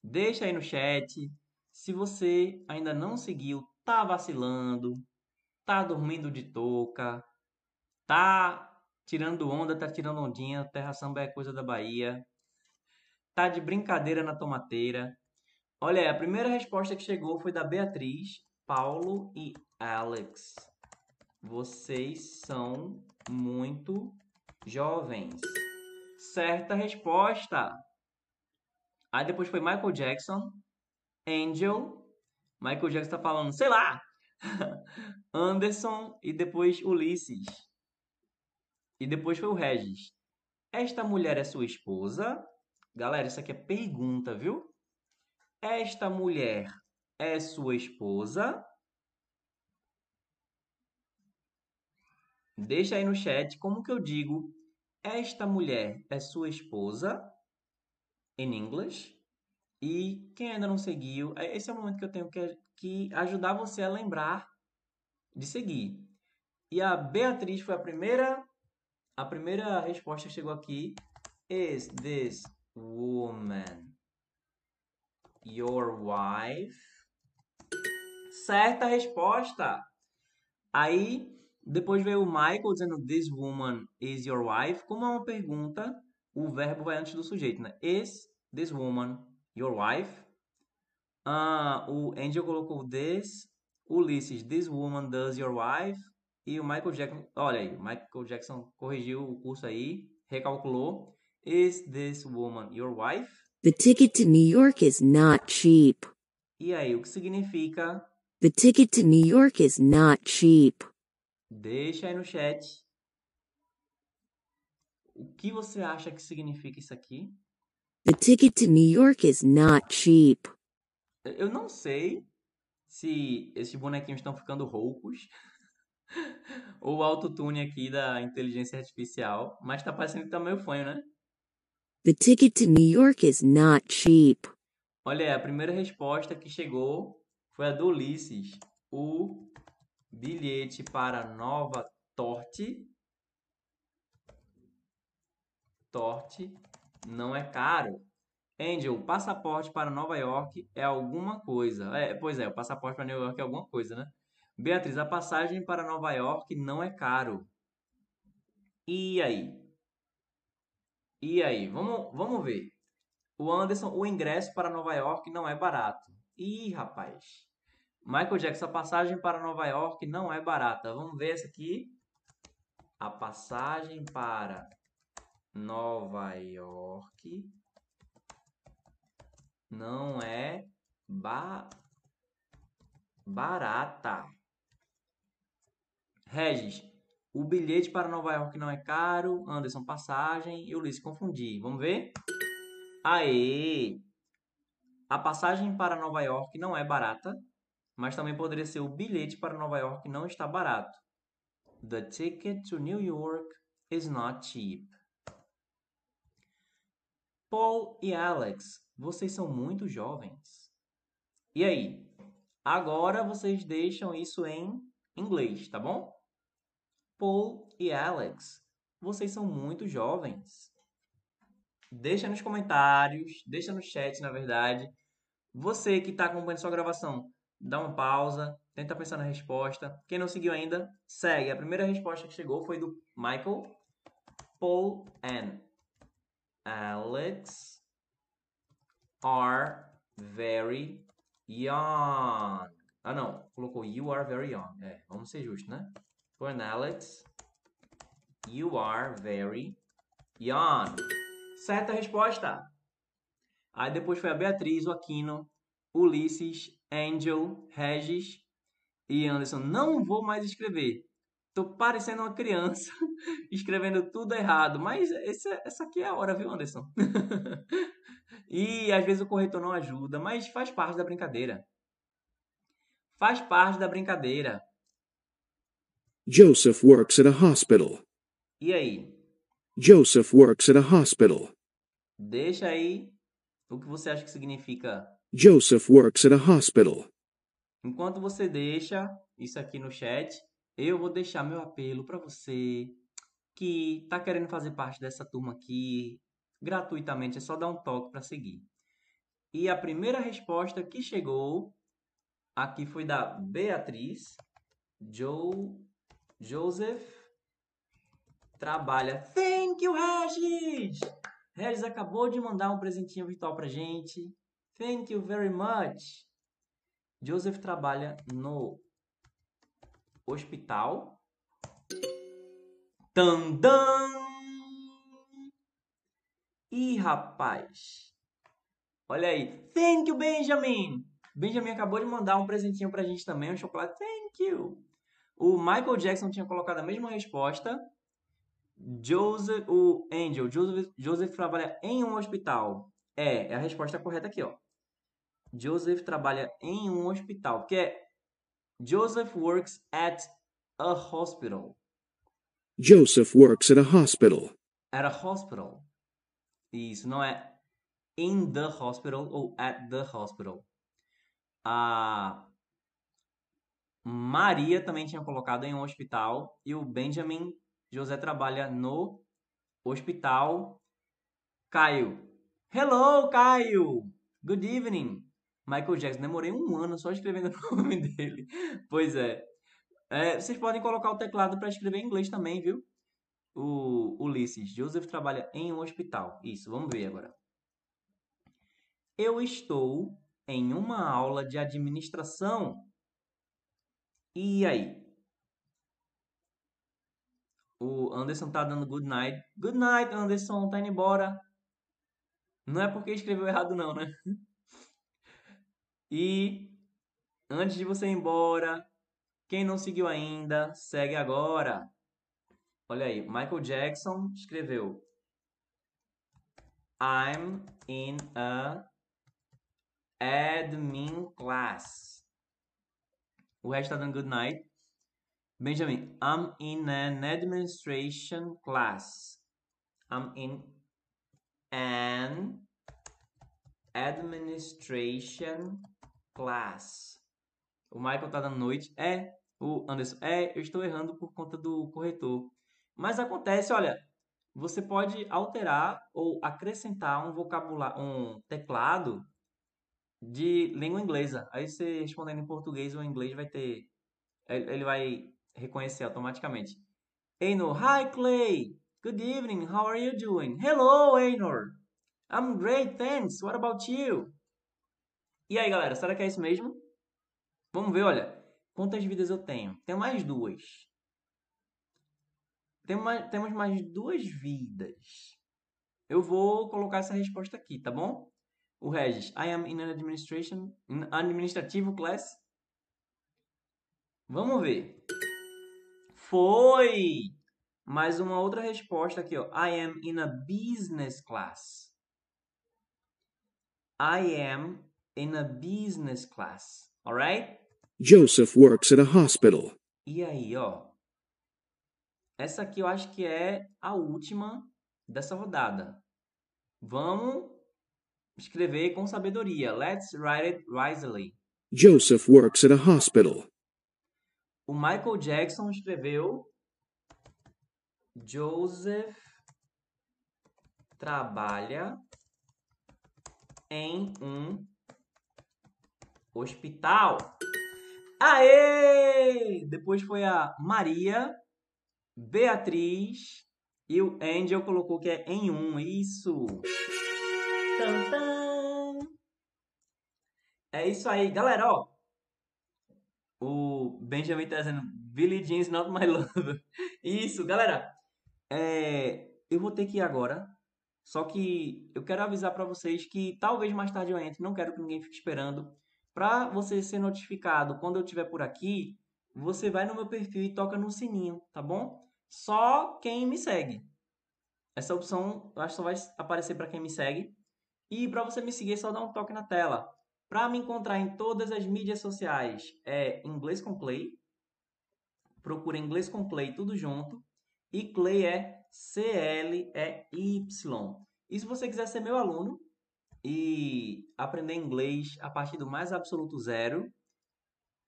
Deixa aí no chat. Se você ainda não seguiu, tá vacilando, tá dormindo de touca, tá tirando onda, tá tirando ondinha, terra samba é coisa da Bahia, tá de brincadeira na tomateira. Olha a primeira resposta que chegou foi da Beatriz, Paulo e Alex. Vocês são muito jovens. Certa resposta. Aí depois foi Michael Jackson, Angel, Michael Jackson tá falando, sei lá, Anderson e depois Ulisses. E depois foi o Regis. Esta mulher é sua esposa? Galera, isso aqui é pergunta, viu? Esta mulher é sua esposa? Deixa aí no chat como que eu digo esta mulher é sua esposa em inglês. E quem ainda não seguiu, é- esse é o momento que eu tenho que, que ajudar você a lembrar de seguir. E a Beatriz foi a primeira, a primeira resposta que chegou aqui. Is this woman your wife? Certa resposta. Aí depois veio o Michael dizendo this woman is your wife. Como é uma pergunta, o verbo vai antes do sujeito, né? Is this woman your wife? Ah, o Angel colocou this. Ulisses, this woman does your wife. E o Michael Jackson, olha aí, o Michael Jackson corrigiu o curso aí, recalculou. Is this woman your wife? The ticket to New York is not cheap. E aí, o que significa? The ticket to New York is not cheap. Deixa aí no chat. O que você acha que significa isso aqui? The ticket to New York is not cheap. Eu não sei se esses bonequinhos estão ficando roucos ou o autotune aqui da inteligência artificial, mas tá parecendo que tá meio fanho, né? The ticket to New York is not cheap. Olha a primeira resposta que chegou foi a do Ulisses. O bilhete para Nova Torte Torte não é caro. Angel, passaporte para Nova York é alguma coisa. É, pois é, o passaporte para Nova York é alguma coisa, né? Beatriz, a passagem para Nova York não é caro. E aí? E aí? Vamos, vamos ver. O Anderson, o ingresso para Nova York não é barato. Ih, rapaz. Michael Jackson, a passagem para Nova York não é barata. Vamos ver essa aqui. A passagem para Nova York não é ba barata. Regis, o bilhete para Nova York não é caro. Anderson, passagem. E Ulisses, confundi. Vamos ver? Aê! A passagem para Nova York não é barata, mas também poderia ser o bilhete para Nova York não está barato. The ticket to New York is not cheap. Paul e Alex, vocês são muito jovens. E aí? Agora vocês deixam isso em inglês, tá bom? Paul e Alex, vocês são muito jovens. Deixa nos comentários, deixa no chat, na verdade. Você que está acompanhando sua gravação, dá uma pausa, tenta pensar na resposta. Quem não seguiu ainda, segue. A primeira resposta que chegou foi do Michael, Paul and Alex are very young. Ah, não. Colocou you are very young. É, vamos ser justos, né? Paul and Alex, you are very young. Certa resposta. Aí depois foi a Beatriz, o Aquino, Ulisses, Angel, Regis e Anderson. Não vou mais escrever. Tô parecendo uma criança escrevendo tudo errado. Mas esse, essa aqui é a hora, viu, Anderson? e às vezes o corretor não ajuda, mas faz parte da brincadeira. Faz parte da brincadeira. Joseph works at a hospital. E aí? Joseph works at a hospital. Deixa aí o que você acha que significa. Joseph works at a hospital. Enquanto você deixa isso aqui no chat, eu vou deixar meu apelo para você que tá querendo fazer parte dessa turma aqui gratuitamente, é só dar um toque para seguir. E a primeira resposta que chegou aqui foi da Beatriz. Joe, Joseph trabalha. Thank you, Regis! Regis acabou de mandar um presentinho virtual pra gente. Thank you very much. Joseph trabalha no hospital. Tandam! Ih, rapaz. Olha aí. Thank you, Benjamin. Benjamin acabou de mandar um presentinho pra gente também, um chocolate. Thank you. O Michael Jackson tinha colocado a mesma resposta. Joseph, o Angel, Joseph, Joseph trabalha em um hospital. É, é a resposta correta aqui, ó. Joseph trabalha em um hospital, porque é Joseph works at a hospital. Joseph works at a hospital. At a hospital. Isso, não é in the hospital ou at the hospital. A Maria também tinha colocado em um hospital e o Benjamin José trabalha no hospital. Caio. Hello, Caio. Good evening. Michael Jackson. Demorei um ano só escrevendo o nome dele. Pois é. é vocês podem colocar o teclado para escrever em inglês também, viu? O Ulisses. Joseph trabalha em um hospital. Isso, vamos ver agora. Eu estou em uma aula de administração. E aí? O Anderson tá dando good night. Good night, Anderson. Tá indo embora. Não é porque escreveu errado, não, né? E antes de você ir embora, quem não seguiu ainda, segue agora. Olha aí, Michael Jackson escreveu I'm in a admin class. O resto tá dando good night. Benjamin, I'm in an administration class. I'm in an administration class. O Michael tá dando noite. É, o Anderson. É, eu estou errando por conta do corretor. Mas acontece, olha, você pode alterar ou acrescentar um vocabulário, um teclado de língua inglesa. Aí você respondendo em português ou em inglês vai ter ele vai reconhecer automaticamente. Einor, hi Clay. Good evening. How are you doing? Hello, Einor. I'm great, thanks. What about you? E aí, galera, será que é isso mesmo? Vamos ver, olha. Quantas vidas eu tenho? Tenho mais duas. Temos mais, temos mais duas vidas. Eu vou colocar essa resposta aqui, tá bom? O Regis. I am in an administration, in administrativo class. Vamos ver. Foi! Mais uma outra resposta aqui, ó. I am in a business class. I am in a business class. Alright? Joseph works at a hospital. E aí, ó. Essa aqui eu acho que é a última dessa rodada. Vamos escrever com sabedoria. Let's write it wisely. Joseph works at a hospital. O Michael Jackson escreveu Joseph trabalha em um hospital. Aê! Depois foi a Maria, Beatriz e o Angel colocou que é em um. Isso! Tantã. É isso aí, galera, ó. O Benjamin tá dizendo Billie Jean's not my love. Isso, galera. É, eu vou ter que ir agora. Só que eu quero avisar para vocês que talvez mais tarde eu entre. Não quero que ninguém fique esperando. Para você ser notificado quando eu estiver por aqui, você vai no meu perfil e toca no sininho, tá bom? Só quem me segue. Essa opção eu acho que só vai aparecer para quem me segue. E para você me seguir, é só dar um toque na tela. Para me encontrar em todas as mídias sociais é Inglês com Clay. Procura Inglês com Clay tudo junto. E Clay é C-L-E-Y. E se você quiser ser meu aluno e aprender inglês a partir do mais absoluto zero,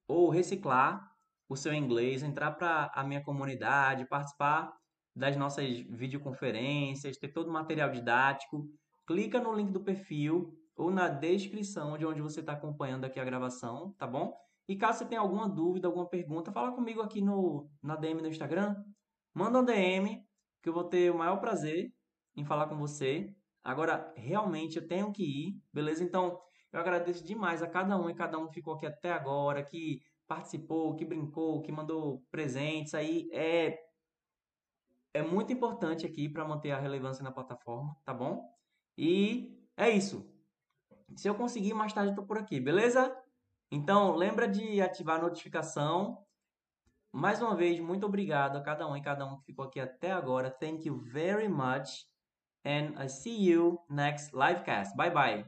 ou reciclar o seu inglês, entrar para a minha comunidade, participar das nossas videoconferências, ter todo o material didático, clica no link do perfil ou na descrição de onde você está acompanhando aqui a gravação, tá bom? E caso você tenha alguma dúvida, alguma pergunta, fala comigo aqui no, na DM no Instagram. Manda um DM que eu vou ter o maior prazer em falar com você. Agora, realmente eu tenho que ir, beleza? Então, eu agradeço demais a cada um e cada um que ficou aqui até agora, que participou, que brincou, que mandou presentes. Aí é é muito importante aqui para manter a relevância na plataforma, tá bom? E é isso. Se eu conseguir, mais tarde eu tô por aqui, beleza? Então, lembra de ativar a notificação. Mais uma vez, muito obrigado a cada um e cada um que ficou aqui até agora. Thank you very much. And I see you next livecast. Bye bye.